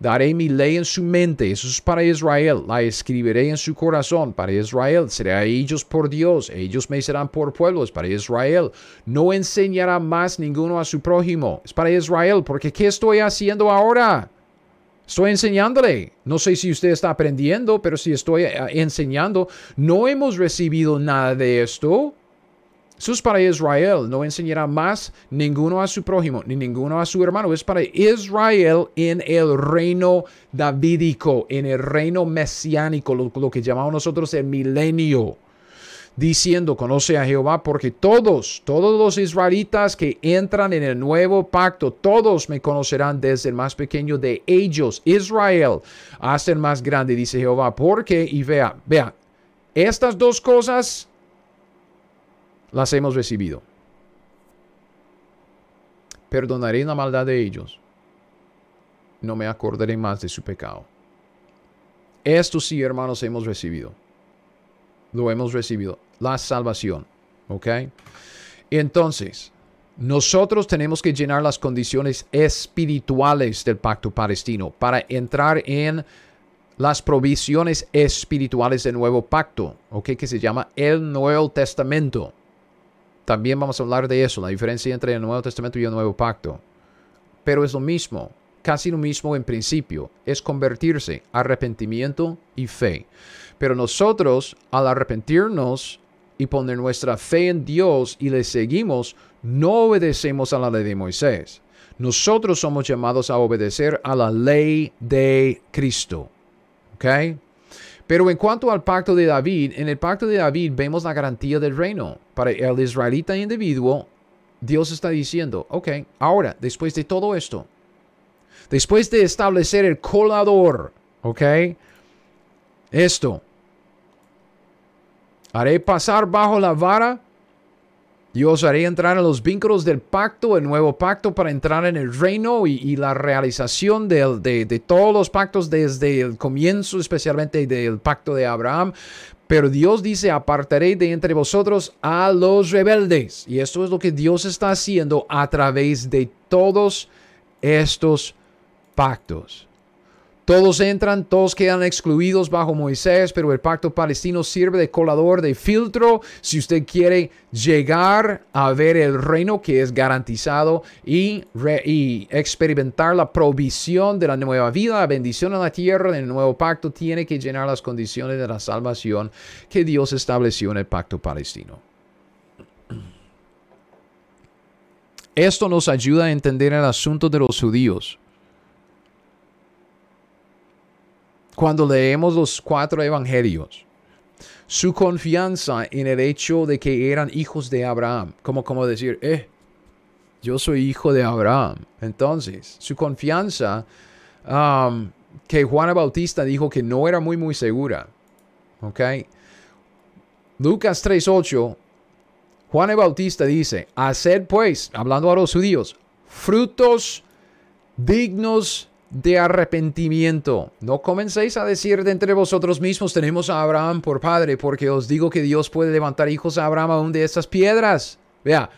Daré mi ley en su mente, eso es para Israel, la escribiré en su corazón, para Israel, seré a ellos por Dios, ellos me serán por pueblos, para Israel. No enseñará más ninguno a su prójimo, es para Israel, porque ¿qué estoy haciendo ahora? Estoy enseñándole. No sé si usted está aprendiendo, pero si estoy eh, enseñando, no hemos recibido nada de esto. Eso es para Israel. No enseñará más ninguno a su prójimo, ni ninguno a su hermano. Es para Israel en el reino davídico, en el reino mesiánico, lo, lo que llamamos nosotros el milenio diciendo, conoce a Jehová, porque todos, todos los israelitas que entran en el nuevo pacto, todos me conocerán desde el más pequeño de ellos, Israel, hasta el más grande, dice Jehová, porque, y vea, vea, estas dos cosas las hemos recibido. Perdonaré la maldad de ellos. No me acordaré más de su pecado. Esto sí, hermanos, hemos recibido lo hemos recibido, la salvación. ¿Ok? Entonces, nosotros tenemos que llenar las condiciones espirituales del pacto palestino para entrar en las provisiones espirituales del nuevo pacto, ¿ok? Que se llama el Nuevo Testamento. También vamos a hablar de eso, la diferencia entre el Nuevo Testamento y el Nuevo Pacto. pero es lo mismo, casi lo mismo en principio, es convertirse, arrepentimiento y fe. Pero nosotros, al arrepentirnos y poner nuestra fe en Dios y le seguimos, no obedecemos a la ley de Moisés. Nosotros somos llamados a obedecer a la ley de Cristo. ¿Ok? Pero en cuanto al pacto de David, en el pacto de David vemos la garantía del reino. Para el israelita individuo, Dios está diciendo, ok, ahora, después de todo esto, después de establecer el colador, ok, esto, haré pasar bajo la vara yo os haré entrar en los vínculos del pacto, el nuevo pacto, para entrar en el reino y, la realización de, de, todos los pactos desde el comienzo, especialmente del pacto de Abraham. Pero Dios dice, apartaré de entre vosotros a los rebeldes. Y esto es lo que Dios está haciendo a través de todos estos pactos. Todos entran, todos quedan excluidos bajo Moisés, pero el pacto palestino sirve de colador, de filtro, si usted quiere llegar a ver el reino que es garantizado y, experimentar la provisión de la nueva vida, la bendición en la tierra del nuevo pacto, tiene que llenar las condiciones de la salvación que Dios estableció en el pacto palestino. Esto nos ayuda a entender el asunto de los judíos. Cuando leemos los cuatro evangelios, su confianza en el hecho de que eran hijos de Abraham, como, como decir, eh, yo soy hijo de Abraham. Entonces, su confianza um, que Juan Bautista dijo que no era muy, muy segura. ¿Ok? Lucas 3.8, Juan Bautista dice, haced pues, hablando a los judíos, frutos dignos de arrepentimiento. No comencéis a decir de entre vosotros mismos, tenemos a Abraham por padre, porque os digo que Dios puede levantar hijos a Abraham aún de estas piedras. Vea,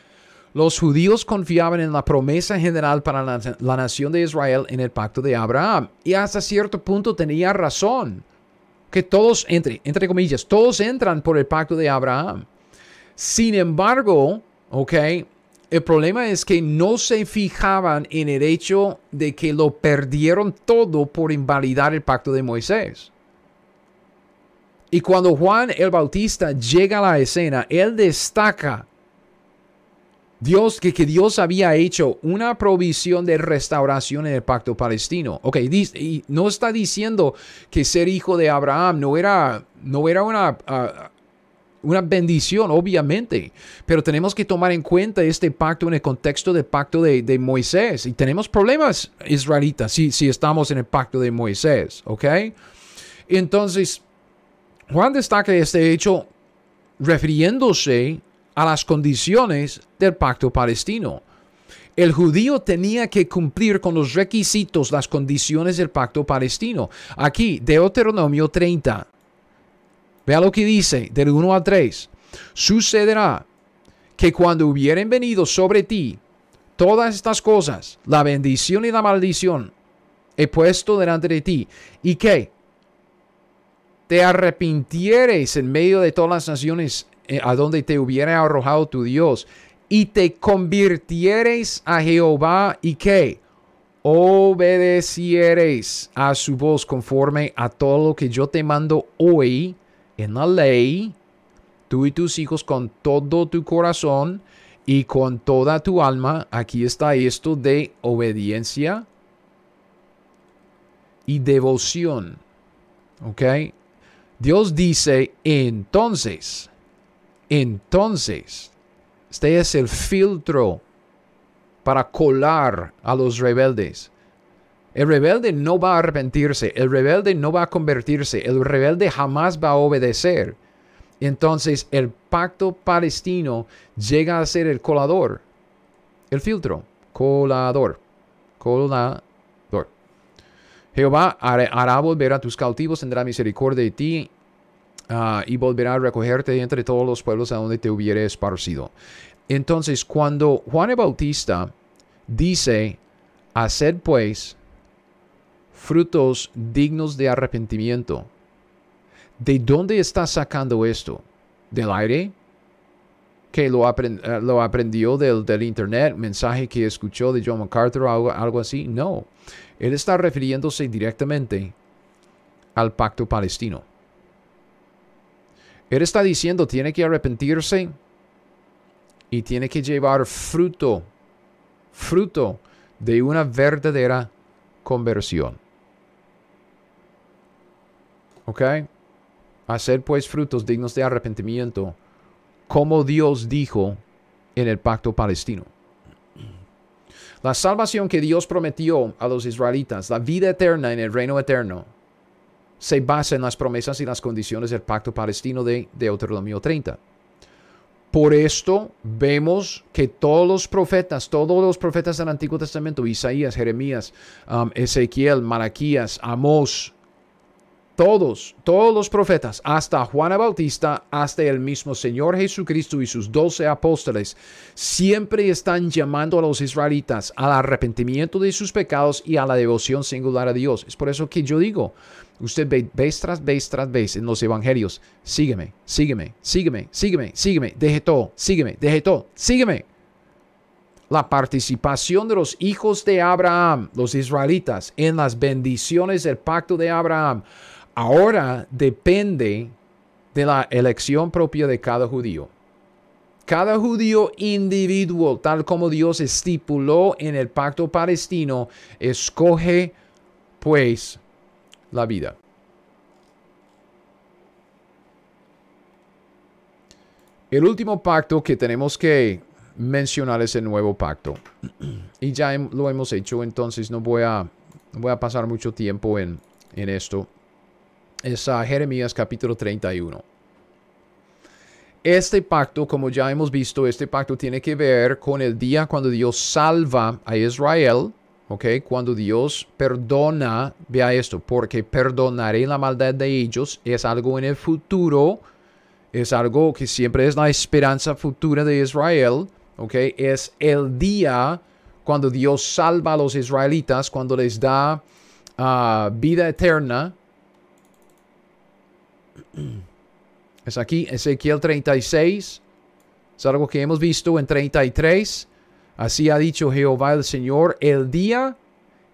los judíos confiaban en la promesa general para la, nación de Israel en el pacto de Abraham. Y hasta cierto punto tenía razón. Que todos, entre, entre comillas, todos entran por el pacto de Abraham. Sin embargo, ok, el problema es que no se fijaban en el hecho de que lo perdieron todo por invalidar el pacto de Moisés. Y cuando Juan el Bautista llega a la escena, él destaca Dios, que, que Dios había hecho una provisión de restauración en el pacto palestino. Ok, y no está diciendo que ser hijo de Abraham no era, no era una, ah, una bendición, obviamente, pero tenemos que tomar en cuenta este pacto en el contexto del pacto de, Moisés. Y tenemos problemas israelitas si, si estamos en el pacto de Moisés, ¿ok? Entonces, Juan destaca este hecho refiriéndose a las condiciones del pacto palestino. El judío tenía que cumplir con los requisitos, las condiciones del pacto palestino. Aquí, Deuteronomio 30, Vea lo que dice del 1 al 3. Sucederá que cuando hubieren venido sobre ti todas estas cosas, la bendición y la maldición, he puesto delante de ti, y que te arrepintieres en medio de todas las naciones eh, a donde te hubiera arrojado tu Dios, y te convirtieres a Jehová, y que obedeciereis a su voz conforme a todo lo que yo te mando hoy, en la ley, tú y tus hijos con todo tu corazón y con toda tu alma. Aquí está esto de obediencia y devoción. ¿Ok? Dios dice entonces, entonces, este es el filtro para colar a los rebeldes. El rebelde no va a arrepentirse, el rebelde no va a convertirse, el rebelde jamás va a obedecer. Entonces el pacto palestino llega a ser el colador, el filtro, colador, colador. Jehová hará volver a tus cautivos, tendrá misericordia de ti ah, y volverá a recogerte entre todos los pueblos a donde te hubiere esparcido. Entonces cuando Juan el Bautista dice, haced pues frutos dignos de arrepentimiento. ¿De dónde está sacando esto? ¿Del aire? que lo, eh, lo aprendió del, internet, mensaje que escuchó de John MacArthur o algo así. No, él está refiriéndose directamente al pacto palestino. Él está diciendo, tiene que arrepentirse y tiene que llevar fruto, fruto de una verdadera conversión. ¿Ok? Hacer pues frutos dignos de arrepentimiento, como Dios dijo en el pacto palestino. La salvación que Dios prometió a los israelitas, la vida eterna en el reino eterno, se basa en las promesas y las condiciones del pacto palestino de Deuteronomio 30. Por esto vemos que todos los profetas, todos los profetas del Antiguo Testamento, Isaías, Jeremías, um, Ezequiel, Malaquías, Amós, todos, todos los profetas, hasta Juan Bautista, hasta el mismo Señor Jesucristo y sus doce apóstoles, siempre están llamando a los israelitas al arrepentimiento de sus pecados y a la devoción singular a Dios. Es por eso que yo digo, usted ve vez tras vez tras vez en los evangelios, sígueme, sígueme, sígueme, sígueme, sígueme, deje todo, sígueme, deje todo, sígueme. La participación de los hijos de Abraham, los israelitas, en las bendiciones del pacto de Abraham, ahora depende de la elección propia de cada judío. Cada judío individuo, tal como Dios estipuló en el pacto palestino, escoge pues la vida. El último pacto que tenemos que mencionar es el nuevo pacto. Y ya lo hemos hecho, entonces no voy a, voy a pasar mucho tiempo en, en esto es a Jeremías capítulo 31. Este pacto, como ya hemos visto, este pacto tiene que ver con el día cuando Dios salva a Israel, ¿ok? Cuando Dios perdona, vea esto, porque perdonaré la maldad de ellos, es algo en el futuro, es algo que siempre es la esperanza futura de Israel, ¿ok? Es el día cuando Dios salva a los israelitas, cuando les da ah, vida eterna, es aquí, Ezequiel 36. Es algo que hemos visto en 33. Así ha dicho Jehová el Señor, el día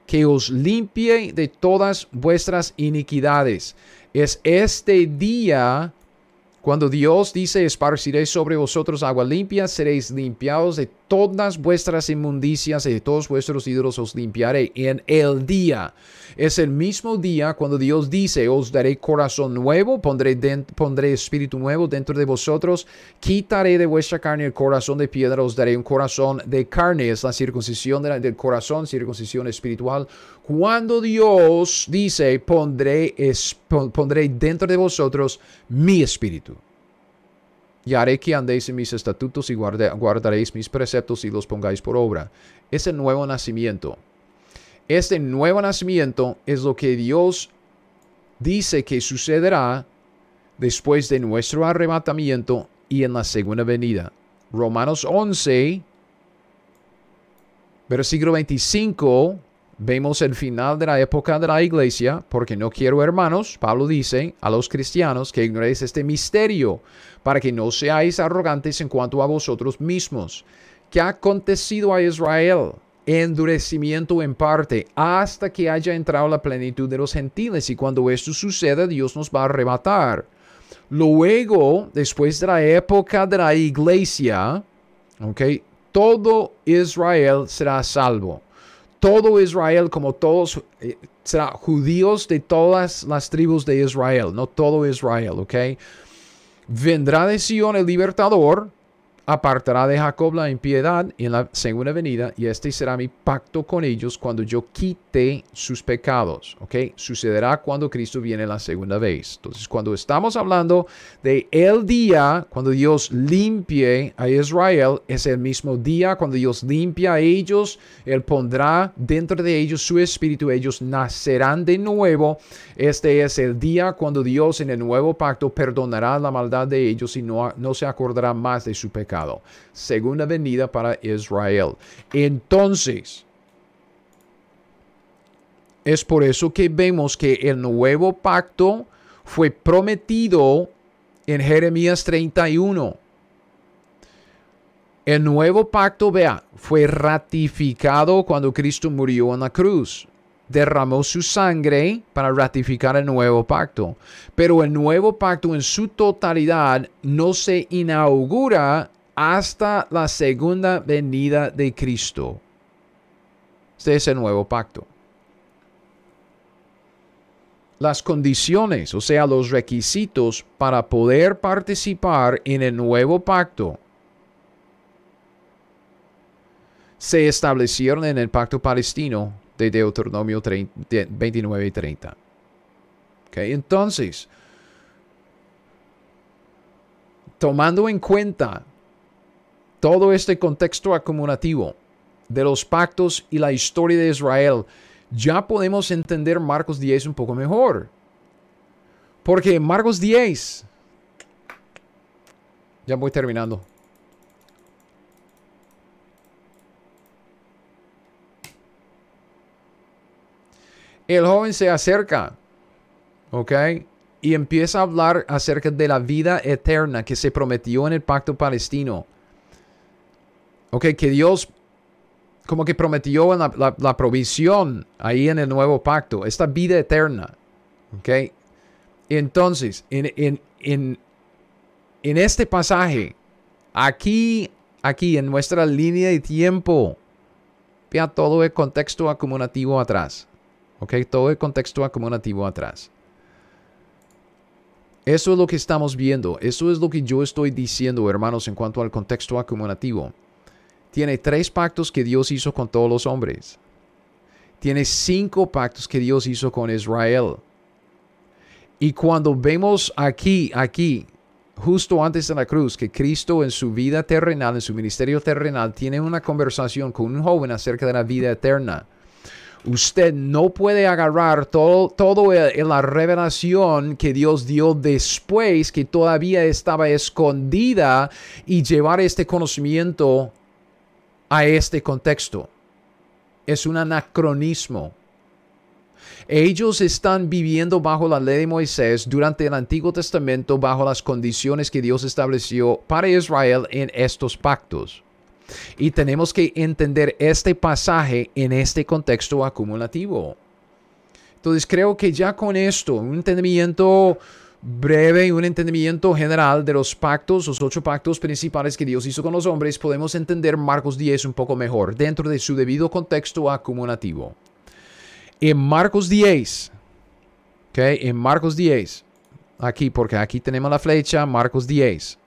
que os limpie de todas vuestras iniquidades. Es este día cuando Dios dice, esparciré sobre vosotros agua limpia, seréis limpiados de todas vuestras inmundicias y de todos vuestros ídolos os limpiaré en el día. Es el mismo día cuando Dios dice, os daré corazón nuevo, pondré, pondré espíritu nuevo dentro de vosotros, quitaré de vuestra carne el corazón de piedra, os daré un corazón de carne, es la circuncisión del corazón, circuncisión espiritual. Cuando Dios dice, pondré, dentro de vosotros mi espíritu. Y haré que andéis en mis estatutos y guardaréis mis preceptos y los pongáis por obra. Es el nuevo nacimiento. Este nuevo nacimiento es lo que Dios dice que sucederá después de nuestro arrebatamiento y en la segunda venida. Romanos 11, versículo 25 vemos el final de la época de la iglesia, porque no quiero, hermanos, Pablo dice a los cristianos que ignoréis este misterio, para que no seáis arrogantes en cuanto a vosotros mismos. ¿Qué ha acontecido a Israel? Endurecimiento en parte, hasta que haya entrado la plenitud de los gentiles, y cuando esto suceda, Dios nos va a arrebatar. Luego, después de la época de la iglesia, ok, todo Israel será salvo todo Israel, como todos, eh, será judíos de todas las tribus de Israel, no todo Israel, ¿ok? Vendrá de Sion el libertador, apartará de Jacob la impiedad en la segunda venida, y este será mi pacto con ellos cuando yo quite sus pecados. ¿Ok? Sucederá cuando Cristo viene la segunda vez. Entonces, cuando estamos hablando de el día, cuando Dios limpie a Israel, es el mismo día cuando Dios limpia a ellos, Él pondrá dentro de ellos su espíritu, ellos nacerán de nuevo. Este es el día cuando Dios en el nuevo pacto perdonará la maldad de ellos y no, no se acordará más de su pecado. Segunda venida para Israel. Entonces, es por eso que vemos que el nuevo pacto fue prometido en Jeremías 31. El nuevo pacto, vea, fue ratificado cuando Cristo murió en la cruz. Derramó su sangre para ratificar el nuevo pacto. Pero el nuevo pacto en su totalidad no se inaugura hasta la segunda venida de Cristo. Este es el nuevo pacto. Las condiciones, o sea, los requisitos para poder participar en el nuevo pacto se establecieron en el pacto palestino de Deuteronomio 29 y 30. entonces, tomando en cuenta todo este contexto acumulativo de los pactos y la historia de Israel, ya podemos entender Marcos 10 un poco mejor. Porque Marcos 10, ya voy terminando. El joven se acerca, ¿ok? Y empieza a hablar acerca de la vida eterna que se prometió en el pacto palestino. Ok, que Dios como que prometió en la, provisión ahí en el nuevo pacto, esta vida eterna. Ok. Entonces, en, en, en, en este pasaje, aquí, aquí en nuestra línea de tiempo, vea todo el contexto acumulativo atrás. ¿Ok? Todo el contexto acumulativo atrás. Eso es lo que estamos viendo. Eso es lo que yo estoy diciendo, hermanos, en cuanto al contexto acumulativo. Tiene tres pactos que Dios hizo con todos los hombres. Tiene cinco pactos que Dios hizo con Israel. Y cuando vemos aquí, aquí, justo antes de la cruz, que Cristo en su vida terrenal, en su ministerio terrenal, tiene una conversación con un joven acerca de la vida eterna Usted no puede agarrar todo, todo la revelación que Dios dio después, que todavía estaba escondida, y llevar este conocimiento a este contexto. Es un anacronismo. Ellos están viviendo bajo la ley de Moisés durante el Antiguo Testamento bajo las condiciones que Dios estableció para Israel en estos pactos. Y tenemos que entender este pasaje en este contexto acumulativo. Entonces creo que ya con esto, un entendimiento breve y un entendimiento general de los pactos, los ocho pactos principales que Dios hizo con los hombres, podemos entender Marcos 10 un poco mejor dentro de su debido contexto acumulativo. En Marcos 10, ok, en Marcos 10, aquí, porque aquí tenemos la flecha, Marcos 10.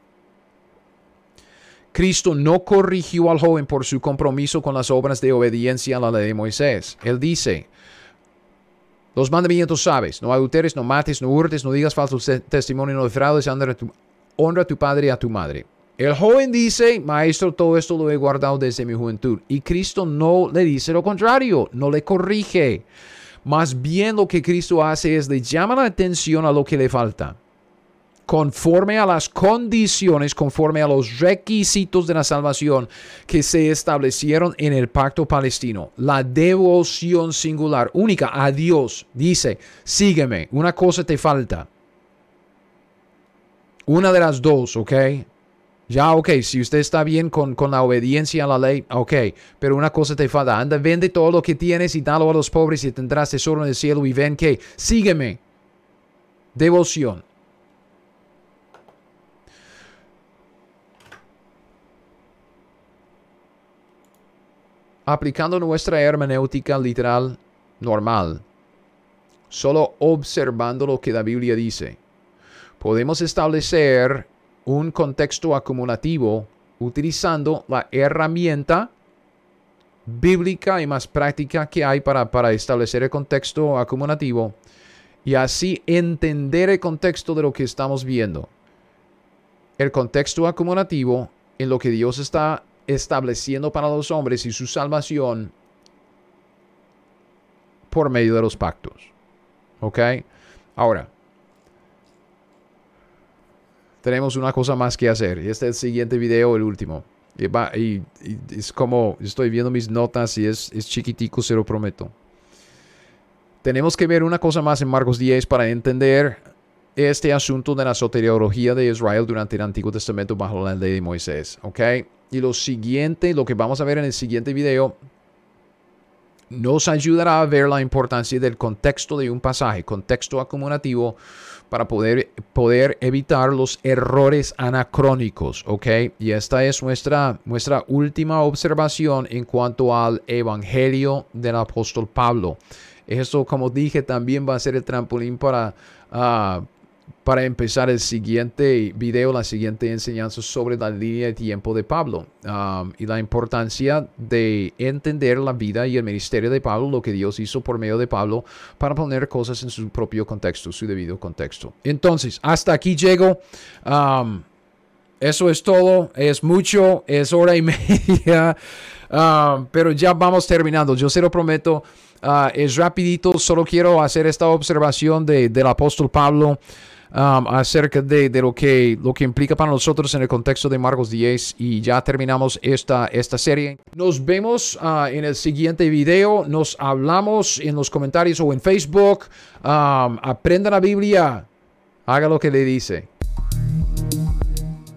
Cristo no corrigió al joven por su compromiso con las obras de obediencia a la ley de Moisés. Él dice, los mandamientos sabes, no adulteres, no mates, no hurtes, no digas falso testimonio, no defraudes, honra a tu padre y a tu madre. El joven dice, maestro, todo esto lo he guardado desde mi juventud. Y Cristo no le dice lo contrario, no le corrige. Más bien lo que Cristo hace es le llama la atención a lo que le falta conforme a las condiciones, conforme a los requisitos de la salvación que se establecieron en el pacto palestino. La devoción singular, única a Dios. Dice, sígueme, una cosa te falta. Una de las dos, ¿ok? Ya, ok, si usted está bien con, con, la obediencia a la ley, ok, pero una cosa te falta. Anda, vende todo lo que tienes y dalo a los pobres y tendrás tesoro en el cielo y ven que, sígueme. Devoción. Aplicando nuestra hermenéutica literal normal, solo observando lo que la Biblia dice, podemos establecer un contexto acumulativo utilizando la herramienta bíblica y más práctica que hay para, para establecer el contexto acumulativo y así entender el contexto de lo que estamos viendo. El contexto acumulativo en lo que Dios está estableciendo para los hombres y su salvación por medio de los pactos. ¿Ok? Ahora, tenemos una cosa más que hacer. Y este es el siguiente video, el último. Y, es como, estoy viendo mis notas y es, es chiquitico, se lo prometo. Tenemos que ver una cosa más en Marcos 10 para entender este asunto de la soteriología de Israel durante el Antiguo Testamento bajo la ley de Moisés. ¿Ok? Y lo siguiente, lo que vamos a ver en el siguiente video, nos ayudará a ver la importancia del contexto de un pasaje, contexto acumulativo, para poder, poder evitar los errores anacrónicos, ¿ok? Y esta es nuestra, nuestra última observación en cuanto al Evangelio del apóstol Pablo. Esto, como dije, también va a ser el trampolín para, ah, para empezar el siguiente video, la siguiente enseñanza sobre la línea de tiempo de Pablo um, y la importancia de entender la vida y el ministerio de Pablo, lo que Dios hizo por medio de Pablo para poner cosas en su propio contexto, su debido contexto. Entonces, hasta aquí llego. Um, eso es todo, es mucho, es hora y media, um, pero ya vamos terminando. Yo se lo prometo. Uh, es rapidito, solo quiero hacer esta observación de, del apóstol Pablo. Um, acerca de, de, lo, que, lo que implica para nosotros en el contexto de Marcos 10 y ya terminamos esta, esta serie. Nos vemos uh, en el siguiente video, nos hablamos en los comentarios o en Facebook. Um, aprenda la Biblia, haga lo que le dice.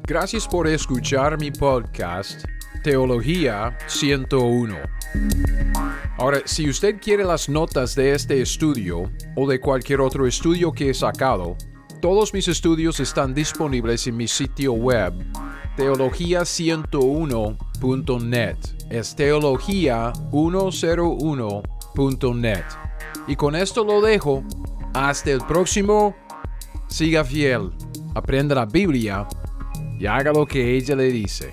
Gracias por escuchar mi podcast Teología 101. Ahora, si usted quiere las notas de este estudio o de cualquier otro estudio que he sacado, todos mis estudios están disponibles en mi sitio web teología101.net. Es teología101.net. Y con esto lo dejo. Hasta el próximo. Siga fiel. Aprenda la Biblia y haga lo que ella le dice.